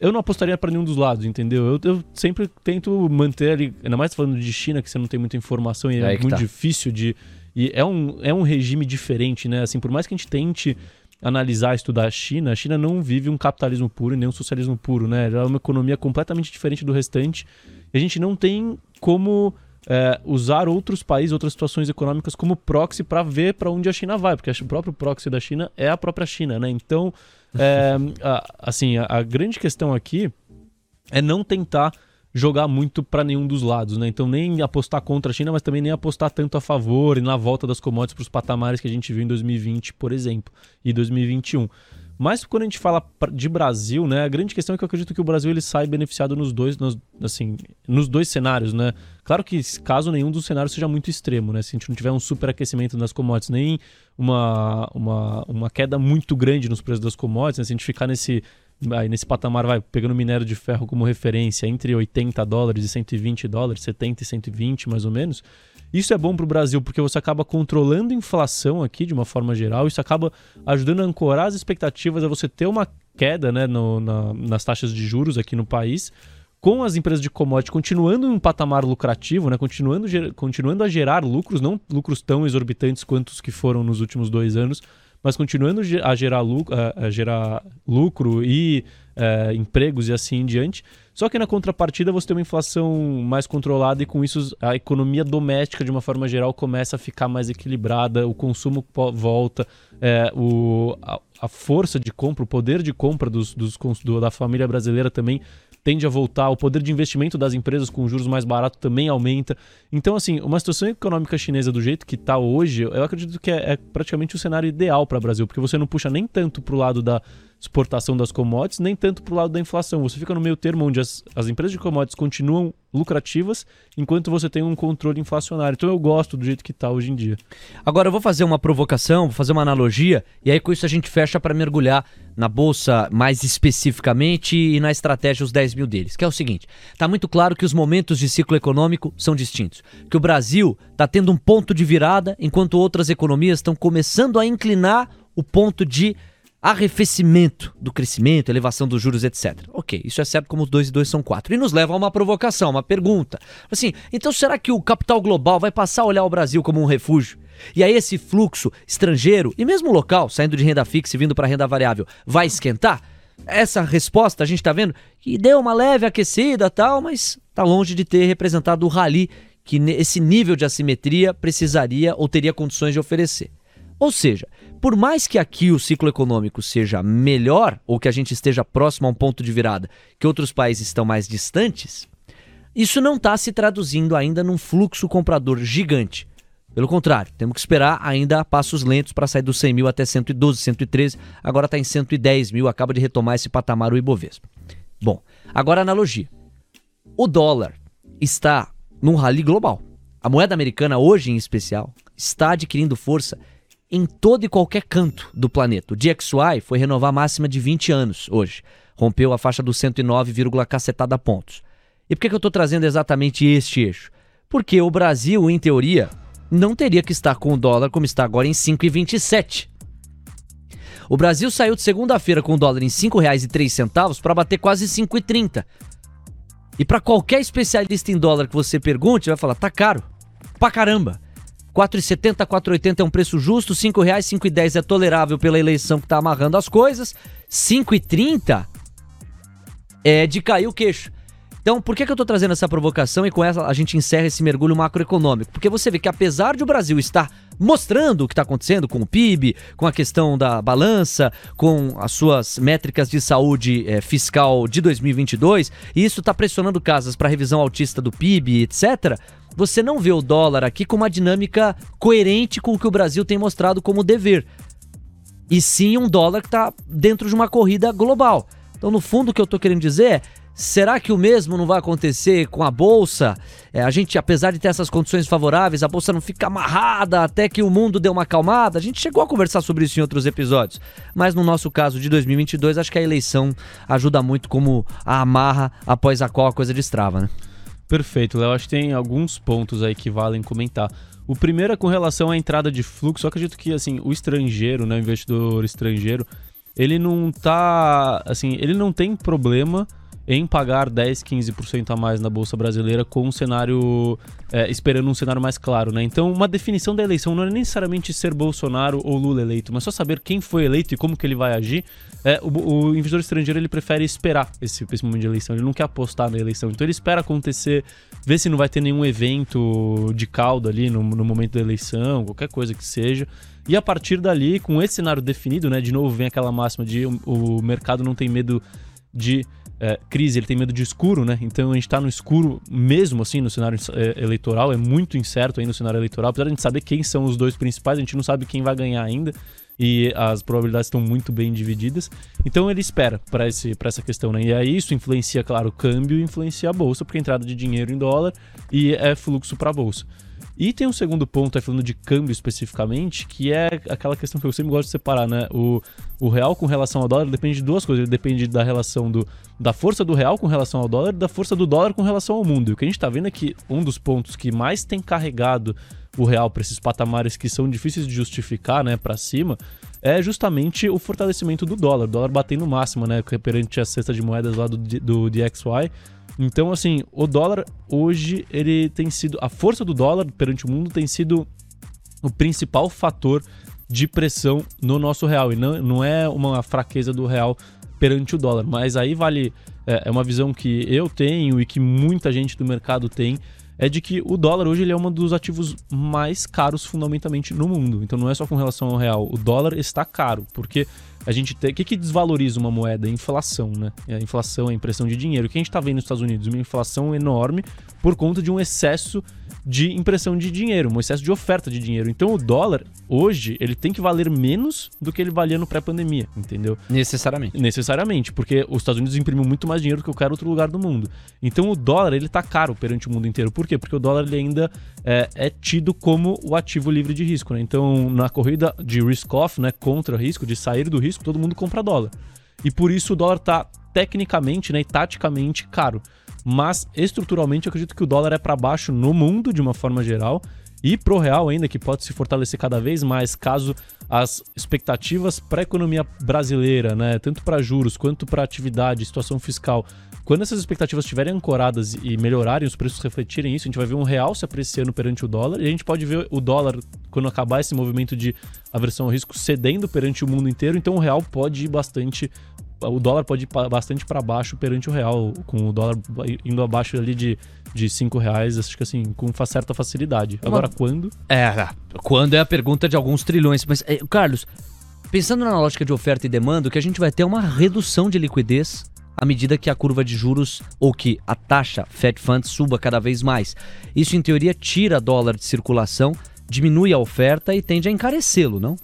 D: eu não apostaria para nenhum dos lados, entendeu? Eu, eu, sempre tento manter ali, ainda mais falando de China, que você não tem muita informação e é, é muito tá. difícil de, e é um, é um regime diferente, né? Assim, por mais que a gente tente analisar, estudar a China, a China não vive um capitalismo puro e nem um socialismo puro, né? Ela é uma economia completamente diferente do restante. E a gente não tem como é, usar outros países, outras situações econômicas como proxy para ver para onde a China vai, porque o próprio proxy da China é a própria China, né? Então, é, a, assim, a, a grande questão aqui é não tentar jogar muito para nenhum dos lados, né? Então nem apostar contra a China, mas também nem apostar tanto a favor e na volta das commodities para os patamares que a gente viu em 2020, por exemplo, e 2021. Mas quando a gente fala de Brasil, né, a grande questão é que eu acredito que o Brasil ele sai beneficiado nos dois, nos, assim, nos dois cenários, né? Claro que caso nenhum dos cenários seja muito extremo, né? Se a gente não tiver um superaquecimento das commodities, nem uma, uma, uma queda muito grande nos preços das commodities, né? se a gente ficar nesse aí nesse patamar, vai pegando minério de ferro como referência, entre 80 dólares e 120 dólares, 70 e 120 mais ou menos. Isso é bom para o Brasil porque você acaba controlando a inflação aqui de uma forma geral, isso acaba ajudando a ancorar as expectativas a você ter uma, queda né, no, na, nas taxas de juros aqui no país, com as empresas de commodity continuando em um patamar lucrativo, né, continuando, continuando a gerar lucros, não lucros tão exorbitantes quanto os que foram nos últimos dois anos, mas continuando a gerar, lucro, a gerar lucro e é, empregos e assim em diante. Só que na contrapartida você tem uma inflação mais controlada e com isso a economia doméstica, de uma forma geral, começa a ficar mais equilibrada, o consumo volta, é, o, a, a, força de compra, o poder de compra dos, dos, do, da família brasileira também tende a voltar, o poder de investimento das empresas com juros mais baratos também aumenta. Então, assim, uma situação econômica chinesa do jeito que está hoje, eu acredito que é, é praticamente o cenário ideal para o Brasil, porque você não puxa nem tanto para o lado da exportação das commodities, nem tanto para o lado da inflação. Você fica no meio termo onde as, as empresas de commodities continuam lucrativas, enquanto você tem um controle inflacionário. Então eu gosto do jeito que está hoje em dia.
C: Agora eu vou fazer uma provocação, vou fazer uma analogia, e aí com isso a gente fecha para mergulhar na bolsa mais especificamente e na estratégia os 10 mil deles, que é o seguinte: está muito claro que os momentos de ciclo econômico são distintos, que o Brasil está tendo um ponto de virada, enquanto outras economias estão começando a inclinar o ponto de arrefecimento do crescimento, elevação dos juros, etc. Ok, isso é certo como os dois e dois são quatro. E nos leva a uma provocação, uma pergunta. Assim, então será que o capital global vai passar a olhar o Brasil como um refúgio? E aí esse fluxo estrangeiro e mesmo local, saindo de renda fixa e vindo para renda variável, vai esquentar? Essa resposta a gente está vendo que deu uma leve aquecida tal, mas está longe de ter representado o rally que esse nível de assimetria precisaria ou teria condições de oferecer. Ou seja, por mais que aqui o ciclo econômico seja melhor, ou que a gente esteja próximo a um ponto de virada que outros países estão mais distantes, isso não está se traduzindo ainda num fluxo comprador gigante. Pelo contrário, temos que esperar ainda passos lentos para sair dos 100 mil até 112, 113, agora está em 110 mil, acaba de retomar esse patamar o Ibovespa. Bom, agora analogia. O dólar está num rally global. A moeda americana, hoje em especial, está adquirindo força em todo e qualquer canto do planeta. O DXY foi renovar a máxima de 20 anos hoje. Rompeu a faixa dos 109, cacetada pontos. E por que, eu estou trazendo exatamente este eixo? Porque o Brasil, em teoria, não teria que estar com o dólar como está agora em 5,27. O Brasil saiu de segunda-feira com o dólar em R$ 5,03 para bater quase 5,30. E para qualquer especialista em dólar que você pergunte, vai falar: tá caro. Pra caramba. 4,70, 4,80 é um preço justo, R$ 5,00, 5,10 é tolerável pela eleição que está amarrando as coisas, 5,30 é de cair o queixo. Então, por que, que eu estou trazendo essa provocação e com essa a gente encerra esse mergulho macroeconômico? Porque você vê que apesar de o Brasil estar mostrando o que está acontecendo com o PIB, com a questão da balança, com as suas métricas de saúde é, fiscal de 2022, e isso está pressionando casas para revisão altista do PIB, etc você não vê o dólar aqui com uma dinâmica coerente com o que o Brasil tem mostrado como dever. E sim um dólar que está dentro de uma corrida global. Então, no fundo, o que eu estou querendo dizer é. Será que o mesmo não vai acontecer com a bolsa? É, a gente, apesar de ter essas condições favoráveis, a bolsa não fica amarrada até que o mundo dê uma acalmada. A gente chegou a conversar sobre isso em outros episódios. Mas no nosso caso de 2022, acho que a eleição ajuda muito como a amarra após a qual a coisa destrava, né?
D: Perfeito, Léo. Acho que tem alguns pontos aí que valem comentar. O primeiro é com relação à entrada de fluxo. Eu acredito que assim, o estrangeiro, né, o investidor estrangeiro, ele não tá, assim, ele não tem problema em pagar 10, 15% a mais na Bolsa Brasileira com um cenário, é, esperando um cenário mais claro, né? Então, uma definição da eleição não é necessariamente ser Bolsonaro ou Lula eleito, mas só saber quem foi eleito e como que ele vai agir. É, o, o investidor estrangeiro, ele prefere esperar esse, esse momento de eleição, ele não quer apostar na eleição. Então, ele espera acontecer, ver se não vai ter nenhum evento de caldo ali no, no momento da eleição, qualquer coisa que seja. E a partir dali, com esse cenário definido, né? De novo, vem aquela máxima de o, o mercado não tem medo de é, crise, ele tem medo de escuro, né? Então a gente está no escuro mesmo assim no cenário é, eleitoral, é muito incerto aí no cenário eleitoral, apesar de a gente saber quem são os dois principais, a gente não sabe quem vai ganhar ainda e as probabilidades estão muito bem divididas. Então ele espera para essa questão, né? E aí isso influencia, claro, o câmbio, influencia a bolsa, porque entrada de dinheiro em dólar e é fluxo para a bolsa. E tem um segundo ponto, aí falando de câmbio especificamente, que é aquela questão que eu sempre gosto de separar, né? O, o real com relação ao dólar depende de duas coisas. Ele depende da relação do, da força do real com relação ao dólar e da força do dólar com relação ao mundo. E o que a gente está vendo é que um dos pontos que mais tem carregado o real para esses patamares que são difíceis de justificar, né, para cima, é justamente o fortalecimento do dólar, o dólar batendo máximo, né, perante a cesta de moedas lá do, do DXY. Então, assim, o dólar hoje, ele tem sido. A força do dólar perante o mundo tem sido o principal fator de pressão no nosso real. E não, não é uma fraqueza do real perante o dólar. Mas aí vale. É, é uma visão que eu tenho e que muita gente do mercado tem. É de que o dólar hoje ele é um dos ativos mais caros fundamentalmente no mundo. Então não é só com relação ao real. O dólar está caro, porque a gente tem. O que, que desvaloriza uma moeda? A inflação, né? A inflação, a impressão de dinheiro. O que a gente está vendo nos Estados Unidos? Uma inflação enorme por conta de um excesso de impressão de dinheiro, um excesso de oferta de dinheiro. Então o dólar, hoje, ele tem que valer menos do que ele valia no pré-pandemia, entendeu?
C: Necessariamente.
D: Necessariamente, porque os Estados Unidos imprimiu muito mais dinheiro do que qualquer outro lugar do mundo. Então o dólar, ele tá caro perante o mundo inteiro. Por quê? Porque o dólar, ele ainda é, é tido como o ativo livre de risco, né? Então, na corrida de risk-off, né, contra risco, de sair do risco, todo mundo compra dólar. E por isso o dólar tá tecnicamente né, e taticamente caro mas estruturalmente eu acredito que o dólar é para baixo no mundo de uma forma geral e pro real ainda que pode se fortalecer cada vez mais caso as expectativas para a economia brasileira, né, tanto para juros quanto para atividade, situação fiscal, quando essas expectativas estiverem ancoradas e melhorarem, os preços refletirem isso, a gente vai ver um real se apreciando perante o dólar e a gente pode ver o dólar, quando acabar esse movimento de aversão ao risco, cedendo perante o mundo inteiro. Então o real pode ir bastante o dólar pode ir bastante para baixo perante o real, com o dólar indo abaixo ali de, de 5 reais, acho que assim, com certa facilidade. Agora, quando?
C: É, quando é a pergunta de alguns trilhões. Mas, é, Carlos, pensando na lógica de oferta e demanda, que a gente vai ter uma redução de liquidez à medida que a curva de juros ou que a taxa Fed Funds suba cada vez mais. Isso, em teoria, tira dólar de circulação, diminui a oferta e tende a encarecê-lo, não?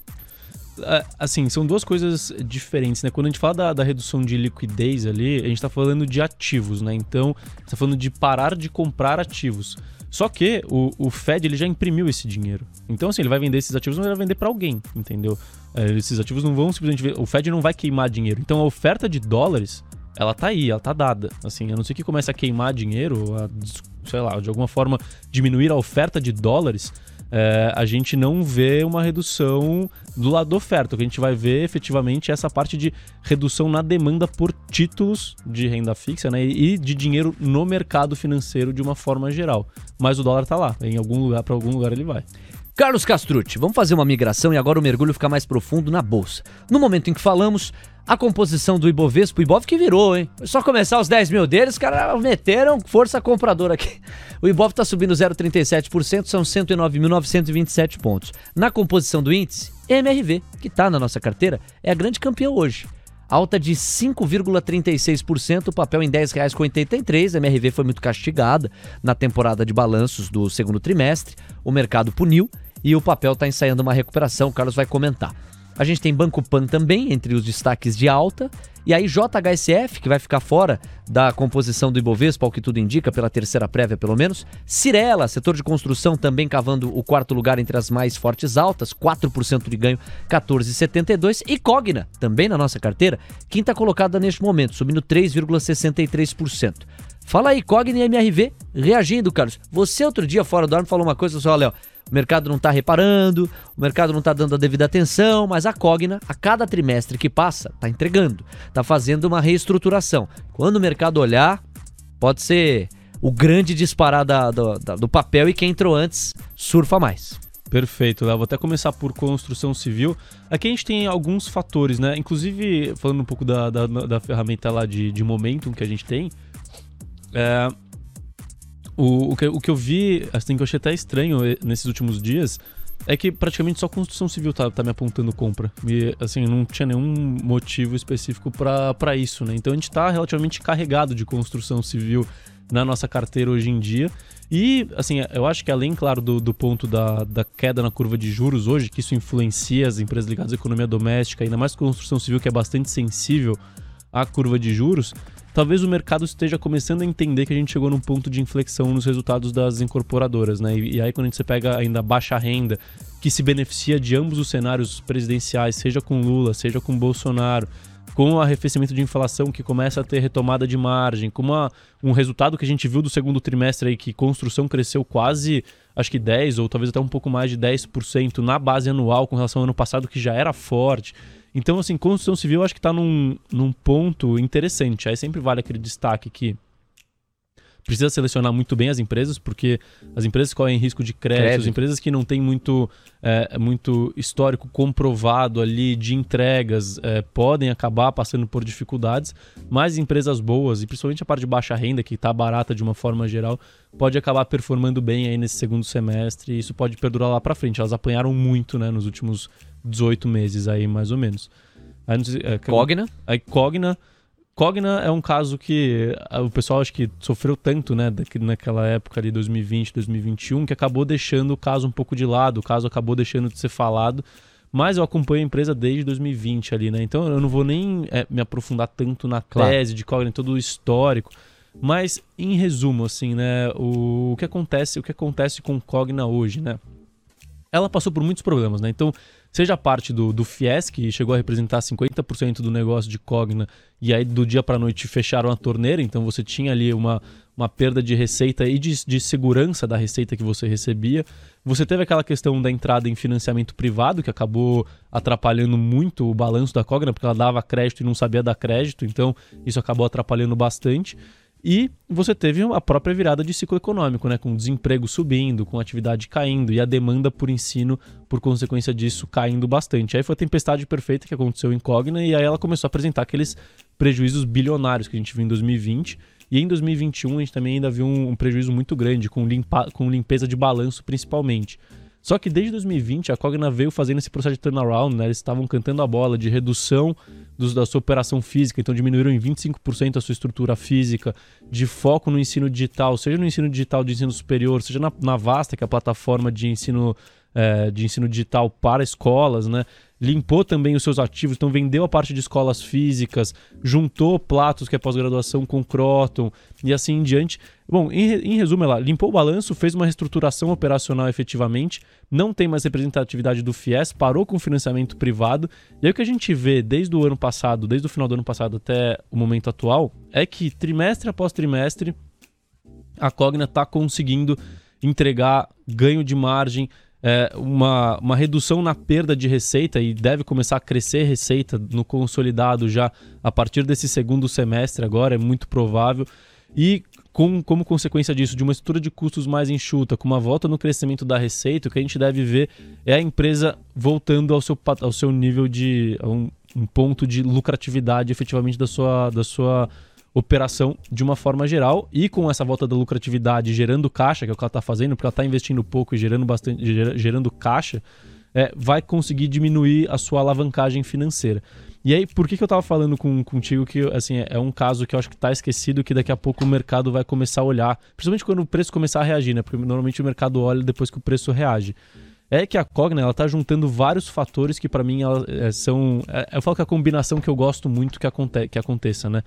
D: É, assim, são duas coisas diferentes, né? Quando a gente fala da, da redução de liquidez ali, a gente está falando de ativos, né? Então, está falando de parar de comprar ativos. Só que o, o, Fed ele já imprimiu esse dinheiro. Então, assim, ele vai vender esses ativos, mas ele vai vender para alguém, entendeu? É, esses ativos não vão simplesmente. O Fed não vai queimar dinheiro. Então, a oferta de dólares, ela tá aí, ela tá dada. Assim, a não ser que comece a queimar dinheiro, a, sei lá, de alguma forma diminuir a oferta de dólares é, a gente não vê uma redução do lado da oferta. O que a gente vai ver efetivamente é essa parte de redução na demanda por títulos de renda fixa né, e de dinheiro no mercado financeiro de uma forma geral. Mas o dólar está lá, em algum lugar, para algum lugar ele vai.
C: Carlos Castrucci, vamos fazer uma migração e agora o mergulho fica mais profundo na bolsa. No momento em que falamos, a composição do Ibovespa, o Ibov que virou, hein? Foi só começar os 10 mil deles, os caras meteram força compradora aqui. O Ibov tá subindo 0,37%, são 109.927 pontos. Na composição do índice, MRV, que tá na nossa carteira, é a grande campeã hoje. Alta de 5,36%, o papel em R$ 10,83. A MRV foi muito castigada na temporada de balanços do segundo trimestre. O mercado puniu e o papel está ensaiando uma recuperação. O Carlos vai comentar. A gente tem Banco Pan também entre os destaques de alta. E aí JHSF, que vai ficar fora da composição do Ibovespa, ao que tudo indica, pela terceira prévia pelo menos. Cirela, setor de construção, também cavando o quarto lugar entre as mais fortes altas, 4% de ganho, 14,72. E Cogna, também na nossa carteira, quinta colocada neste momento, subindo 3,63%. Fala aí, Cogna e MRV reagindo, Carlos. Você outro dia fora do ar falou uma coisa, só, Léo o mercado não está reparando, o mercado não está dando a devida atenção, mas a Cogna, a cada trimestre que passa, está entregando, está fazendo uma reestruturação. Quando o mercado olhar, pode ser o grande disparar da, do, da, do papel e quem entrou antes surfa mais.
D: Perfeito, Léo. Vou até começar por construção civil. Aqui a gente tem alguns fatores, né? Inclusive, falando um pouco da, da, da ferramenta lá de, de momentum que a gente tem, é, o, o, que, o que eu vi, assim, que eu achei até estranho eh, nesses últimos dias, é que praticamente só construção civil tá, tá me apontando compra. E, assim, não tinha nenhum motivo específico para isso, né? Então a gente tá relativamente carregado de construção civil na nossa carteira hoje em dia. E, assim, eu acho que além, claro, do, do ponto da, da queda na curva de juros hoje, que isso influencia as empresas ligadas à economia doméstica, ainda mais construção civil, que é bastante sensível à curva de juros, talvez o mercado esteja começando a entender que a gente chegou num ponto de inflexão nos resultados das incorporadoras, né? E, e aí quando a gente pega ainda baixa renda, que se beneficia de ambos os cenários presidenciais, seja com Lula, seja com Bolsonaro, com o arrefecimento de inflação que começa a ter retomada de margem, com uma, um resultado que a gente viu do segundo trimestre aí que construção cresceu quase acho que 10 ou talvez até um pouco mais de 10% na base anual com relação ao ano passado, que já era forte. Então, assim, construção civil acho que está num, num ponto interessante. Aí sempre vale aquele destaque que precisa selecionar muito bem as empresas, porque as empresas correm risco de crédito, crédito. as empresas que não têm muito, é, muito histórico comprovado ali de entregas é, podem acabar passando por dificuldades, mas empresas boas, e principalmente a parte de baixa renda, que está barata de uma forma geral, pode acabar performando bem aí nesse segundo semestre e isso pode perdurar lá para frente. Elas apanharam muito né, nos últimos 18 meses aí, mais ou menos.
C: Aí, sei, é, Cogna?
D: Aí Cogna Cogna é um caso que ah, o pessoal acho que sofreu tanto, né, naquela época ali, 2020, 2021, que acabou deixando o caso um pouco de lado, o caso acabou deixando de ser falado. Mas eu acompanho a empresa desde 2020 ali, né? Então eu não vou nem é, me aprofundar tanto na tese claro. de Cogna, todo o histórico. Mas, em resumo, assim, né? O, o, que acontece, o que acontece com Cogna hoje, né? Ela passou por muitos problemas, né? Então, seja parte do, do FIES, que chegou a representar 50% do negócio de Cogna, e aí do dia para noite fecharam a torneira, então você tinha ali uma, uma perda de receita e de, de segurança da receita que você recebia. Você teve aquela questão da entrada em financiamento privado, que acabou atrapalhando muito o balanço da Cogna, porque ela dava crédito e não sabia dar crédito, então isso acabou atrapalhando bastante. E você teve a própria virada de ciclo econômico, né? com desemprego subindo, com atividade caindo e a demanda por ensino, por consequência disso, caindo bastante. Aí foi a tempestade perfeita que aconteceu em Cogna e aí ela começou a apresentar aqueles prejuízos bilionários que a gente viu em 2020. E em 2021 a gente também ainda viu um, um prejuízo muito grande, com, limpa, com limpeza de balanço principalmente. Só que desde 2020 a Cogna veio fazendo esse processo de turnaround, né? Eles estavam cantando a bola de redução dos, da sua operação física, então diminuíram em 25% a sua estrutura física, de foco no ensino digital, seja no ensino digital de ensino superior, seja na, na Vasta, que é a plataforma de ensino, é, de ensino digital para escolas, né? Limpou também os seus ativos, então vendeu a parte de escolas físicas, juntou Platos, que é pós-graduação, com Croton e assim em diante. Bom, em, em, resumo, ela limpou o balanço, fez uma reestruturação operacional efetivamente, não tem mais representatividade do FIES, parou com financiamento privado. E aí o que a gente vê desde o ano passado, desde o final do ano passado até o momento atual, é que trimestre após trimestre a Cogna está conseguindo entregar ganho de margem, é, uma, uma redução na perda de receita e deve começar a crescer receita no consolidado já a partir desse segundo semestre agora, é muito provável. E com, como consequência disso, de uma estrutura de custos mais enxuta, com uma volta no crescimento da receita, o que a gente deve ver é a empresa voltando ao seu, ao seu nível de. Um, um ponto de lucratividade efetivamente da sua, da sua operação de uma forma geral e com essa volta da lucratividade gerando caixa, que é o que ela está fazendo, porque ela está investindo pouco e gerando bastante, gerando caixa, é, vai conseguir diminuir a sua alavancagem financeira. E aí, por que, que eu estava falando com, contigo que assim, é, é um caso que eu acho que está esquecido, que daqui a pouco o mercado vai começar a olhar, principalmente quando o preço começar a reagir, né? Porque normalmente o mercado olha depois que o preço reage é que a Cogna ela tá juntando vários fatores que para mim ela, é, são é, eu falo que é a combinação que eu gosto muito que, aconte, que aconteça, né?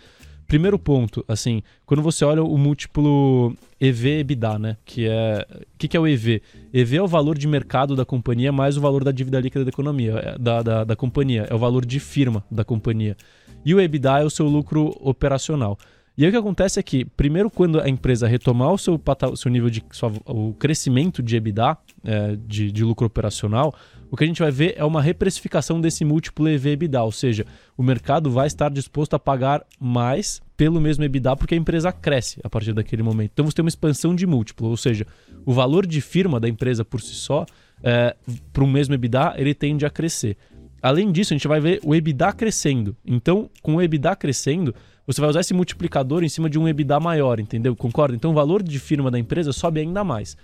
D: Primeiro ponto, assim, quando você olha o múltiplo EV/EBITDA, né? Que é. O que, que é o EV? EV é o valor de mercado da companhia mais o valor da dívida líquida da economia, é, da, da, da companhia. É o valor de firma da companhia. E o EBITDA é o seu lucro operacional. E aí o que acontece é que, primeiro, quando a empresa retomar o seu, o seu nível de sua, o crescimento de EBITDA, é, de, de lucro operacional, o que a gente vai ver é uma reprecificação desse múltiplo EV/EBITDA, ou seja, o mercado vai estar disposto a pagar mais pelo mesmo EBITDA porque a empresa cresce a partir daquele momento. Então você tem uma expansão de múltiplo, ou seja, o valor de firma da empresa por si só, é, para o mesmo EBITDA, ele tende a crescer. Além disso, a gente vai ver o EBITDA crescendo. Então, com o EBITDA crescendo, você vai usar esse multiplicador em cima de um EBITDA maior, entendeu? Concorda? Então, o valor de firma da empresa sobe ainda mais.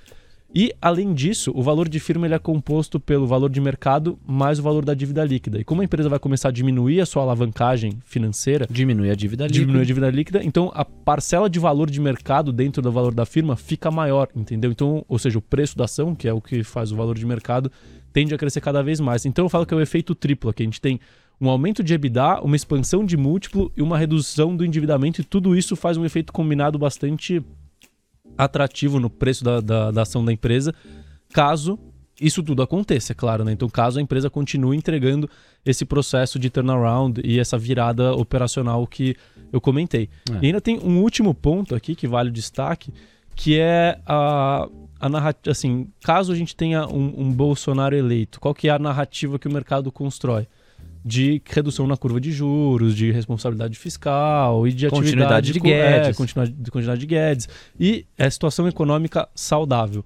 D: E, além disso, o valor de firma ele é composto pelo valor de mercado mais o valor da dívida líquida. E como a empresa vai começar a diminuir a sua alavancagem financeira...
C: Diminui a dívida líquida.
D: Diminui a dívida líquida. Então, a parcela de valor de mercado dentro do valor da firma fica maior, entendeu? Então, ou seja, o preço da ação, que é o que faz o valor de mercado, tende a crescer cada vez mais. Então, eu falo que é o efeito triplo, que a gente tem um aumento de EBITDA, uma expansão de múltiplo e uma redução do endividamento, e tudo isso faz um efeito combinado bastante atrativo no preço da, da, da ação da empresa, caso isso tudo aconteça, é claro, né? Então, caso a empresa continue entregando esse processo de turnaround e essa virada operacional que eu comentei. É. E ainda tem um último ponto aqui que vale o destaque, que é a, a narrativa, assim, caso a gente tenha um, um, Bolsonaro eleito, qual que é a narrativa que o mercado constrói? De redução na curva de juros, de responsabilidade fiscal e de
C: continuidade
D: atividade
C: de Guedes. É,
D: continuidade, de continuidade de Guedes. E a situação econômica saudável.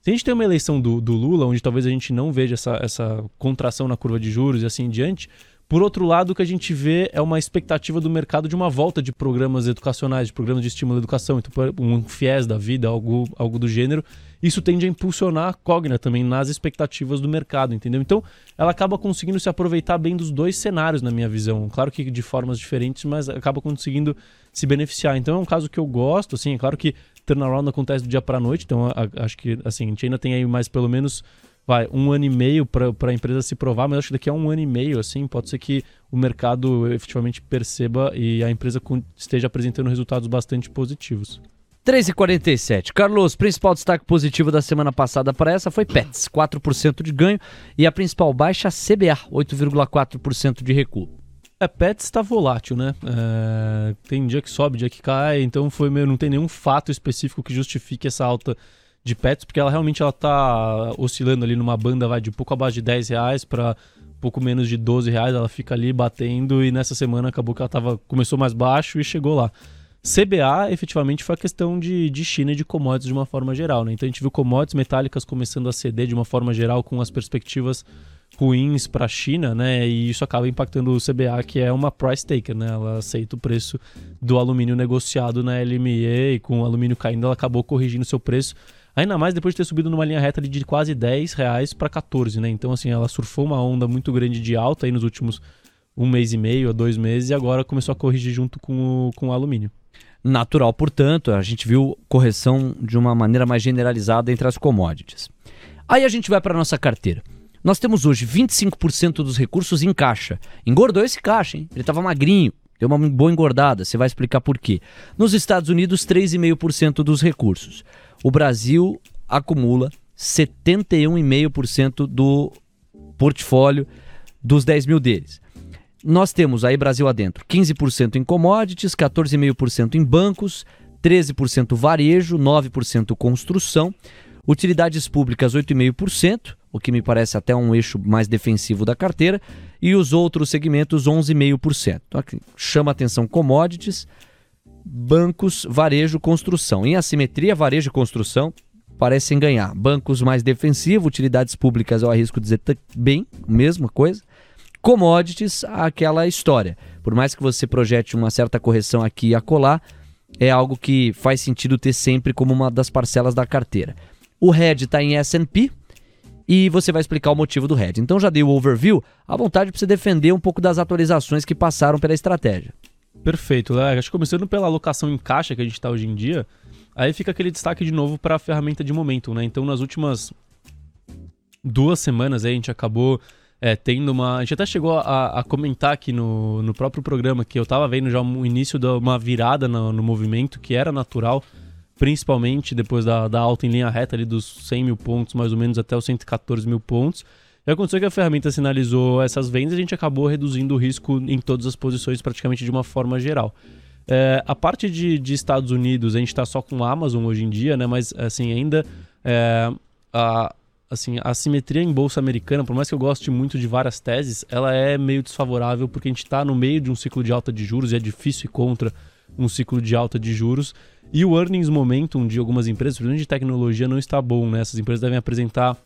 D: Se a gente tem uma eleição do, do Lula, onde talvez a gente não veja essa, essa contração na curva de juros e assim em diante, por outro lado, o que a gente vê é uma expectativa do mercado de uma volta de programas educacionais, de programas de estímulo à educação, então um FIES da vida, algo, algo do gênero. Isso tende a impulsionar a Cogna também nas expectativas do mercado, entendeu? Então, ela acaba conseguindo se aproveitar bem dos dois cenários, na minha visão. Claro que de formas diferentes, mas acaba conseguindo se beneficiar. Então, é um caso que eu gosto, assim, é claro que turnaround acontece do dia para noite, então a, acho que, assim, a gente ainda tem aí mais pelo menos vai, um ano e meio para a empresa se provar, mas acho que daqui a um ano e meio, assim, pode ser que o mercado efetivamente perceba e a empresa esteja apresentando resultados bastante positivos.
C: 3,47. Carlos, principal destaque positivo da semana passada para essa foi Pets, 4% de ganho, e a principal baixa, CBA, 8,4% de recuo.
D: É, Pets está volátil, né? É, tem dia que sobe, dia que cai, então foi meio, não tem nenhum fato específico que justifique essa alta de pets, porque ela realmente ela tá oscilando ali numa banda, vai de pouco abaixo de 10 reais para pouco menos de 12 reais, ela fica ali batendo e nessa semana acabou que ela tava, começou mais baixo e chegou lá. CBA efetivamente foi a questão de, de China e de commodities de uma forma geral, né? Então a gente viu commodities metálicas começando a ceder de uma forma geral com as perspectivas ruins para a China, né? E isso acaba impactando o CBA, que é uma price taker, né? Ela aceita o preço do alumínio negociado na LME e com o alumínio caindo, ela acabou corrigindo seu preço. Ainda mais depois de ter subido numa linha reta de quase 10 reais para 14, né? Então, assim, ela surfou uma onda muito grande de alta aí nos últimos um mês e meio a dois meses e agora começou a corrigir junto com o, com o alumínio.
C: Natural, portanto, a gente viu correção de uma maneira mais generalizada entre as commodities. Aí a gente vai para nossa carteira. Nós temos hoje 25% dos recursos em caixa. Engordou esse caixa, hein? Ele estava magrinho, deu uma boa engordada. Você vai explicar por quê. Nos Estados Unidos, 3,5% dos recursos o Brasil acumula 71,5% do portfólio dos 10 mil deles. Nós temos aí Brasil adentro 15% em commodities, 14,5% em bancos, 13% varejo, 9% construção, utilidades públicas 8,5%, o que me parece até um eixo mais defensivo da carteira, e os outros segmentos 11,5%. Então, aqui, chama atenção commodities, bancos, varejo, construção. Em assimetria, varejo e construção parecem ganhar. Bancos mais defensivos, utilidades públicas, eu arrisco dizer bem, mesma coisa. Commodities, aquela história. Por mais que você projete uma certa correção aqui e acolá, é algo que faz sentido ter sempre como uma das parcelas da carteira. O RED está em S&P e você vai explicar o motivo do RED. Então já dei o overview, à vontade para você defender um pouco das atualizações que passaram pela estratégia.
D: Perfeito, né? Acho que começando pela alocação em caixa que a gente está hoje em dia, aí fica aquele destaque de novo para a ferramenta de momento, né? Então, nas últimas duas semanas aí, a gente acabou é, tendo uma. A gente até chegou a, a, comentar aqui no, no próprio programa que eu estava vendo já o início de uma virada no, no, movimento que era natural, principalmente depois da, da alta em linha reta ali dos 100 mil pontos, mais ou menos até os 114 mil pontos. E aconteceu que a ferramenta sinalizou essas vendas e a gente acabou reduzindo o risco em todas as posições praticamente de uma forma geral. É, a parte de, de, Estados Unidos, a gente está só com Amazon hoje em dia, né? Mas assim, ainda é, a, assim, a simetria em bolsa americana, por mais que eu goste muito de várias teses, ela é meio desfavorável porque a gente está no meio de um ciclo de alta de juros e é difícil ir contra um ciclo de alta de juros. E o earnings momentum de algumas empresas, principalmente de tecnologia, não está bom, né? Essas empresas devem apresentar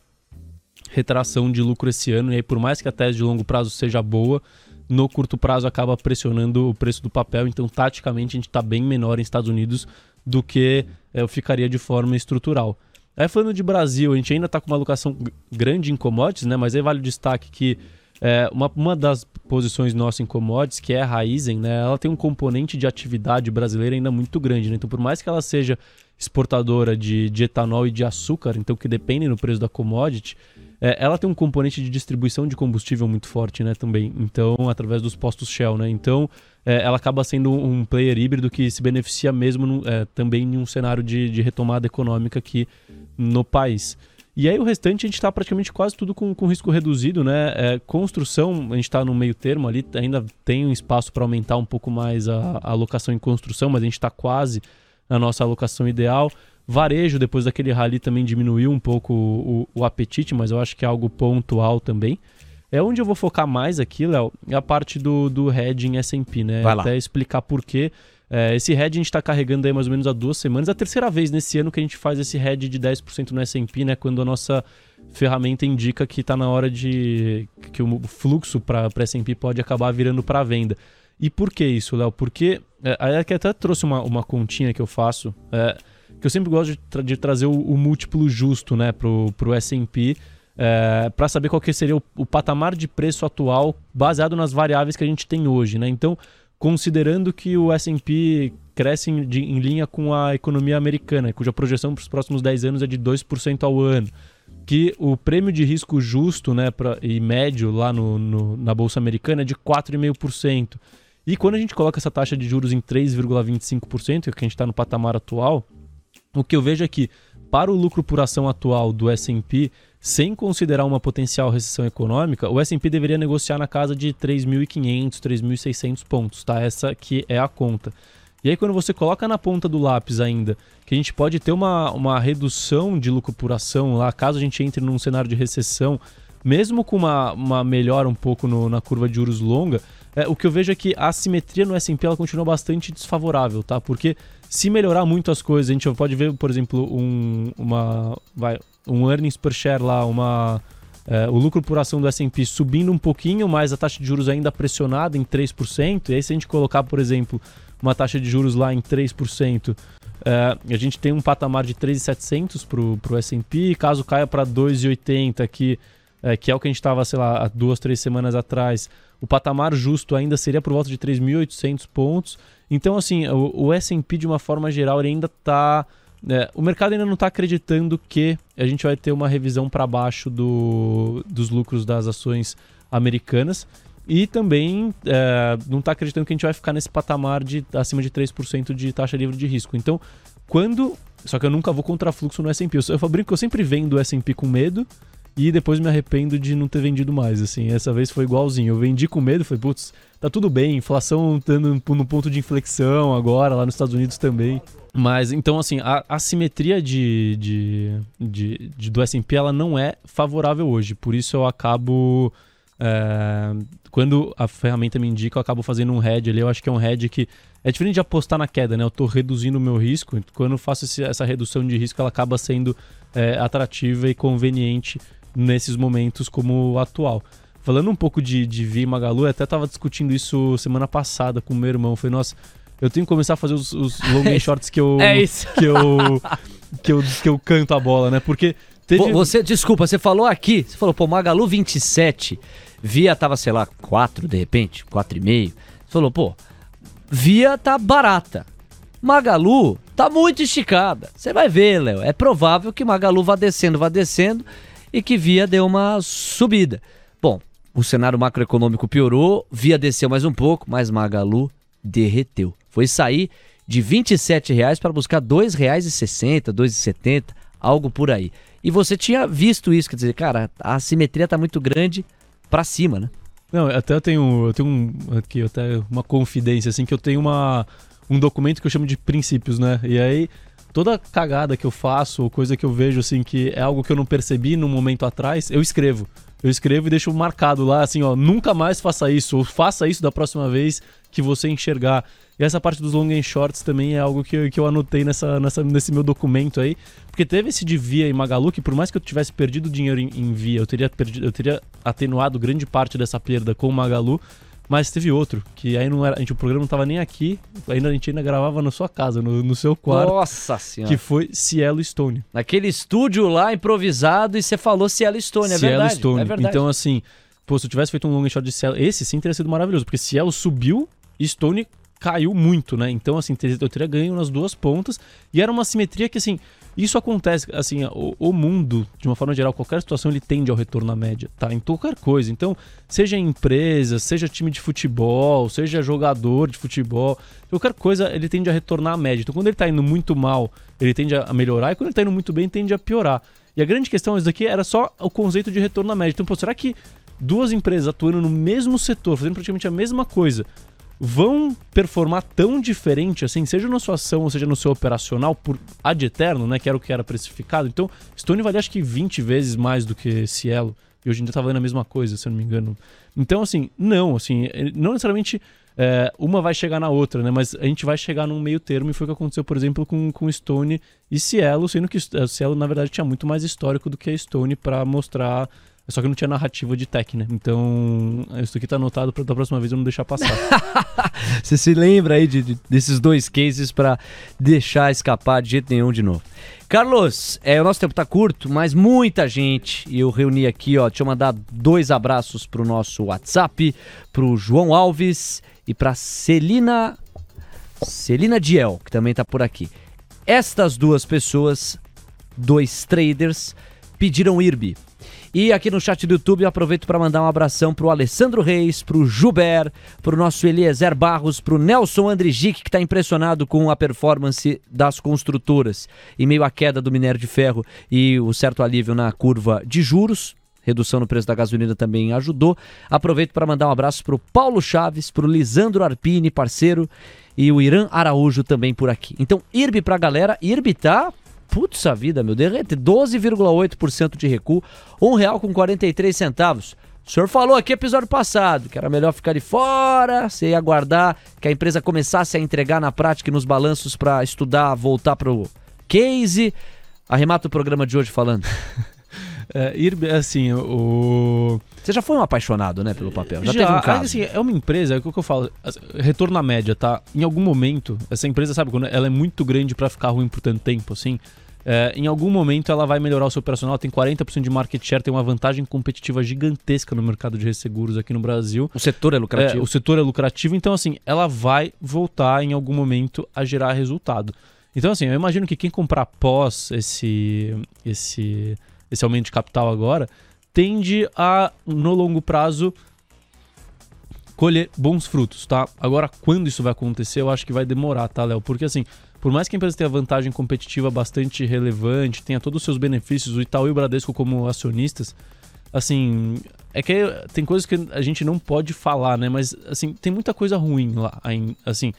D: retração de lucro esse ano, e aí por mais que a tese de longo prazo seja boa, no curto prazo acaba pressionando o preço do papel, então taticamente a gente está bem menor em Estados Unidos do que é, eu ficaria de forma estrutural. Aí falando de Brasil, a gente ainda está com uma alocação grande em commodities, né? mas aí vale o destaque que é, uma, uma das posições nossas em commodities, que é a Raizen, né? ela tem um componente de atividade brasileira ainda muito grande. Né? Então, por mais que ela seja exportadora de, de etanol e de açúcar, então que dependem do preço da commodity, é, ela tem um componente de distribuição de combustível muito forte, né, também. Então, através dos postos Shell, né? Então, é, ela acaba sendo um player híbrido que se beneficia mesmo no, é, também em um cenário de, de, retomada econômica aqui no país. E aí o restante a gente está praticamente quase tudo com, com risco reduzido, né? É, construção, a gente está no meio termo ali, ainda tem um espaço para aumentar um pouco mais a, a alocação em construção, mas a gente está quase na nossa alocação ideal. Varejo, depois daquele rally, também diminuiu um pouco o, o, o apetite, mas eu acho que é algo pontual também. É onde eu vou focar mais aqui, Léo, é a parte do, do hedging S&P, né?
C: Vai lá.
D: Até explicar por quê. É, esse hedge a gente está carregando aí mais ou menos há duas semanas. É a terceira vez nesse ano que a gente faz esse hedge de 10% no S&P, né? Quando a nossa ferramenta indica que está na hora de... que o fluxo para S&P pode acabar virando para venda. E por que isso, Léo? Porque... É, aí aqui até trouxe uma, uma continha que eu faço... É, que eu sempre gosto de, tra de trazer o, o, múltiplo justo né, para o S&P é, para saber qual que seria o, o, patamar de preço atual baseado nas variáveis que a gente tem hoje. Né? Então, considerando que o S&P cresce em, de, em, linha com a economia americana, cuja projeção para os próximos 10 anos é de 2% ao ano, que o prêmio de risco justo né, pra, e médio lá no, no, na Bolsa Americana é de 4,5%. E quando a gente coloca essa taxa de juros em 3,25%, que a gente está no patamar atual, o que eu vejo é que, para o lucro por ação atual do S&P, sem considerar uma potencial recessão econômica, o S&P deveria negociar na casa de 3.500, 3.600 pontos, tá? Essa que é a conta. E aí quando você coloca na ponta do lápis ainda que a gente pode ter uma, uma redução de lucro por ação lá, caso a gente entre num cenário de recessão, mesmo com uma, uma melhora um pouco no, na curva de juros longa, é, o que eu vejo é que a assimetria no S&P ela continua bastante desfavorável, tá? Porque se melhorar muito as coisas, a gente pode ver, por exemplo, um, uma, vai, um earnings per share lá, uma, é, o lucro por ação do S&P subindo um pouquinho, mas a taxa de juros ainda pressionada em 3%. E aí se a gente colocar, por exemplo, uma taxa de juros lá em 3%, é, a gente tem um patamar de 3.700 para o S&P, caso caia para 2,80 que é, que é o que a gente estava, sei lá, há duas, três semanas atrás, o patamar justo ainda seria por volta de 3.800 pontos. Então, assim, o, o S&P, de uma forma geral, ele ainda está... É, o mercado ainda não está acreditando que a gente vai ter uma revisão para baixo do, dos lucros das ações americanas e também é, não está acreditando que a gente vai ficar nesse patamar de acima de 3% de taxa livre de risco. Então, quando. Só que eu nunca vou contra fluxo no SP. Eu, eu brinco que eu sempre vendo o SP com medo e depois me arrependo de não ter vendido mais, assim. Essa vez foi igualzinho. Eu vendi com medo, falei, putz, tá tudo bem, inflação estando no ponto de inflexão agora, lá nos Estados Unidos também. Mas, então, assim, a assimetria de, de, de, de do S&P, ela não é favorável hoje. Por isso eu acabo... É, quando a ferramenta me indica, eu acabo fazendo um hedge ali. Eu acho que é um hedge que é diferente de apostar na queda, né? Eu estou reduzindo o meu risco. Quando eu faço esse, essa redução de risco, ela acaba sendo é, atrativa e conveniente nesses momentos como o atual. Falando um pouco de, de Vi Magalu, eu até estava discutindo isso semana passada com meu irmão. Falei, nossa, eu tenho que começar a fazer os, os long and shorts que eu,
C: é
D: que eu que eu que eu canto a bola, né? Porque
C: teve... você, desculpa, você falou aqui, você falou, pô, Magalu 27, Via tava, sei lá, 4 de repente, 4,5. Você falou, pô, Via tá barata. Magalu tá muito esticada. Você vai ver, Léo. É provável que Magalu vá descendo, vá descendo e que Via deu uma subida. Bom, o cenário macroeconômico piorou, Via desceu mais um pouco, mas Magalu derreteu. Foi sair de R$ 27,00 para buscar R$ 2,60, R$ 2,70, algo por aí. E você tinha visto isso, quer dizer, cara, a assimetria está muito grande para cima, né?
D: Não, até eu tenho, eu tenho um, aqui até uma confidência assim que eu tenho uma um documento que eu chamo de princípios, né? E aí toda cagada que eu faço, ou coisa que eu vejo assim que é algo que eu não percebi no momento atrás, eu escrevo. Eu escrevo e deixo marcado lá assim, ó, nunca mais faça isso, ou faça isso da próxima vez que você enxergar. E essa parte dos long and shorts também é algo que eu, que eu anotei nessa, nessa, nesse meu documento aí. Porque teve esse de Via e Magalu, que por mais que eu tivesse perdido dinheiro em, em Via, eu teria, perdido, eu teria atenuado grande parte dessa perda com o Magalu. Mas teve outro, que aí não era. A gente, o programa não tava nem aqui, ainda, a gente ainda gravava na sua casa, no, no seu quarto.
C: Nossa senhora.
D: Que foi Cielo Stone.
C: Naquele estúdio lá improvisado e você falou Cielo Stone, é
D: Cielo
C: verdade.
D: Stone.
C: É verdade.
D: Então, assim, pô, se eu tivesse feito um long shot de Cielo, esse sim teria sido maravilhoso, porque Cielo subiu Stone caiu muito, né? Então, assim, eu teria ganho nas duas pontas. E era uma simetria que, assim, isso acontece, assim, o, o, mundo, de uma forma geral, qualquer situação, ele tende ao retorno à média, tá? Em qualquer coisa. Então, seja empresa, seja time de futebol, seja jogador de futebol, qualquer coisa, ele tende a retornar à média. Então, quando ele tá indo muito mal, ele tende a melhorar, e quando ele tá indo muito bem, tende a piorar. E a grande questão, isso daqui era só o conceito de retorno à média. Então, pô, será que duas empresas atuando no mesmo setor, fazendo praticamente a mesma coisa, vão performar tão diferente assim, seja na sua ação ou seja no seu operacional, por ad eterno, né? Que era o que era precificado. Então, Stone vale acho que 20 vezes mais do que Cielo. E hoje em dia tá valendo a mesma coisa, se eu não me engano. Então, assim, não, assim, não necessariamente é, uma vai chegar na outra, né? Mas a gente vai chegar num meio termo e foi o que aconteceu, por exemplo, com, com Stone e Cielo, sendo que a Cielo, na verdade, tinha muito mais histórico do que a Stone para mostrar só que não tinha narrativa de tech, né? Então, isso aqui tá anotado pra da próxima vez eu não deixar passar.
C: Você se lembra aí de, de, desses dois cases para deixar escapar de jeito nenhum de novo. Carlos, é, o nosso tempo tá curto, mas muita gente, e eu reuni aqui, ó, deixa eu mandar dois abraços pro nosso WhatsApp, pro João Alves e pra Celina, Celina Diel, que também tá por aqui. Estas duas pessoas, dois traders, pediram IRB. E aqui no chat do YouTube eu aproveito para mandar um abração pro Alessandro Reis, pro Juber, pro nosso Eliezer Barros, pro Nelson Andrigic, que está impressionado com a performance das construtoras em meio à queda do minério de ferro e o certo alívio na curva de juros. Redução no preço da gasolina também ajudou. Aproveito para mandar um abraço pro Paulo Chaves, pro Lisandro Arpini, parceiro, e o Irã Araújo também por aqui. Então, IRB pra galera. IRB tá Putz a vida, meu, derrete 12,8% de recuo, R$ real com 43 centavos. O senhor falou aqui episódio passado que era melhor ficar de fora, você ia aguardar que a empresa começasse a entregar na prática e nos balanços para estudar, voltar para o case. Arremata o programa de hoje falando.
D: É, ir, assim, o.
C: Você já foi um apaixonado, né, pelo papel? Já,
D: já
C: teve um caso.
D: Assim, é uma empresa, é o que eu falo, retorno à média, tá? Em algum momento, essa empresa, sabe, quando ela é muito grande para ficar ruim por tanto tempo, assim, é, em algum momento ela vai melhorar o seu operacional, tem 40% de market share, tem uma vantagem competitiva gigantesca no mercado de resseguros aqui no Brasil.
C: O setor é lucrativo.
D: É, o setor é lucrativo, então assim, ela vai voltar em algum momento a gerar resultado. Então assim, eu imagino que quem comprar após esse, esse, esse aumento de capital agora, tende a, no longo prazo, colher bons frutos, tá? Agora, quando isso vai acontecer, eu acho que vai demorar, tá, Léo? Porque assim, por mais que a empresa tenha vantagem competitiva bastante relevante, tenha todos os seus benefícios, o Itaú e o Bradesco como acionistas, assim, é que tem coisas que a gente não pode falar, né? Mas, assim, tem muita coisa ruim lá, assim...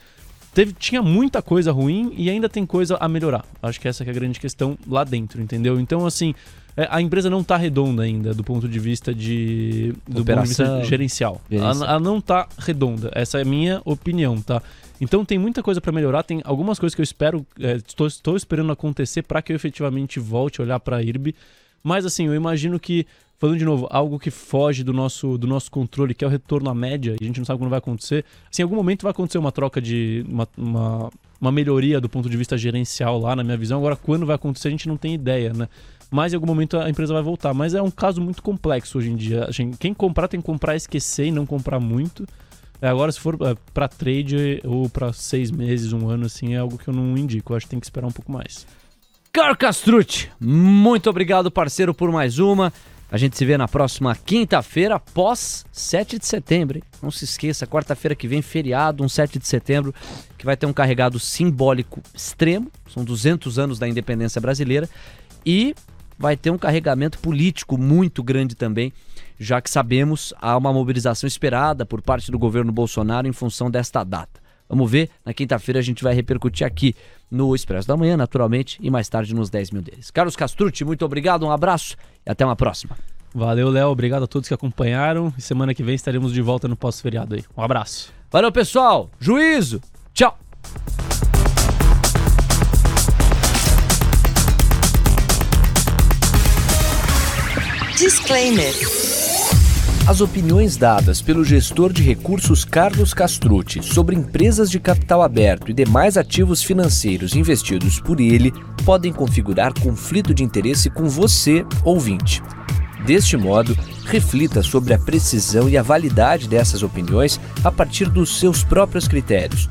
D: Teve, tinha muita coisa ruim e ainda tem coisa a melhorar. Acho que essa que é a grande questão lá dentro, entendeu? Então, assim, é, a empresa não está redonda ainda do ponto de vista de do
C: Operação,
D: ponto de vista gerencial. Ela, ela, não está redonda. Essa é a minha opinião, tá? Então tem muita coisa para melhorar, tem algumas coisas que eu espero, é, estou, estou esperando acontecer para que eu efetivamente volte a olhar para a IRB. Mas assim, eu imagino que, falando de novo, algo que foge do nosso, do nosso controle, que é o retorno à média, e a gente não sabe quando vai acontecer. Assim, em algum momento vai acontecer uma troca de. uma, uma, uma melhoria do ponto de vista gerencial lá, na minha visão. Agora, quando vai acontecer, a gente não tem ideia, né? Mas em algum momento a empresa vai voltar. Mas é um caso muito complexo hoje em dia. Quem comprar tem que comprar, esquecer e não comprar muito. É, agora, se for é, para trade ou para seis meses, um ano, assim, é algo que eu não indico. Eu acho que tem que esperar um pouco mais.
C: Caro Castrucci, muito obrigado, parceiro, por mais uma. A gente se vê na próxima quinta-feira, pós 7 de setembro. Hein? Não se esqueça, quarta-feira que vem, feriado, um 7 de setembro, que vai ter um carregado simbólico extremo. São 200 anos da independência brasileira. E vai ter um carregamento político muito grande também já que sabemos há uma mobilização esperada por parte do governo Bolsonaro em função desta data. Vamos ver, na quinta-feira a gente vai repercutir aqui no Expresso da Manhã, naturalmente, e mais tarde nos 10 mil deles. Carlos Castrucci, muito obrigado, um abraço e até uma próxima.
D: Valeu, Léo, obrigado a todos que acompanharam e semana que vem estaremos de volta no pós-feriado aí. Um abraço.
C: Valeu, pessoal, juízo, tchau.
A: Disclaimer.
E: As opiniões dadas pelo gestor de recursos Carlos Castrucci sobre empresas de capital aberto e demais ativos financeiros investidos por ele podem configurar conflito de interesse com você, ouvinte. Deste modo, reflita sobre a precisão e a validade dessas opiniões a partir dos seus próprios critérios.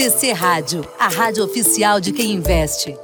B: TC Rádio, a rádio oficial de quem investe.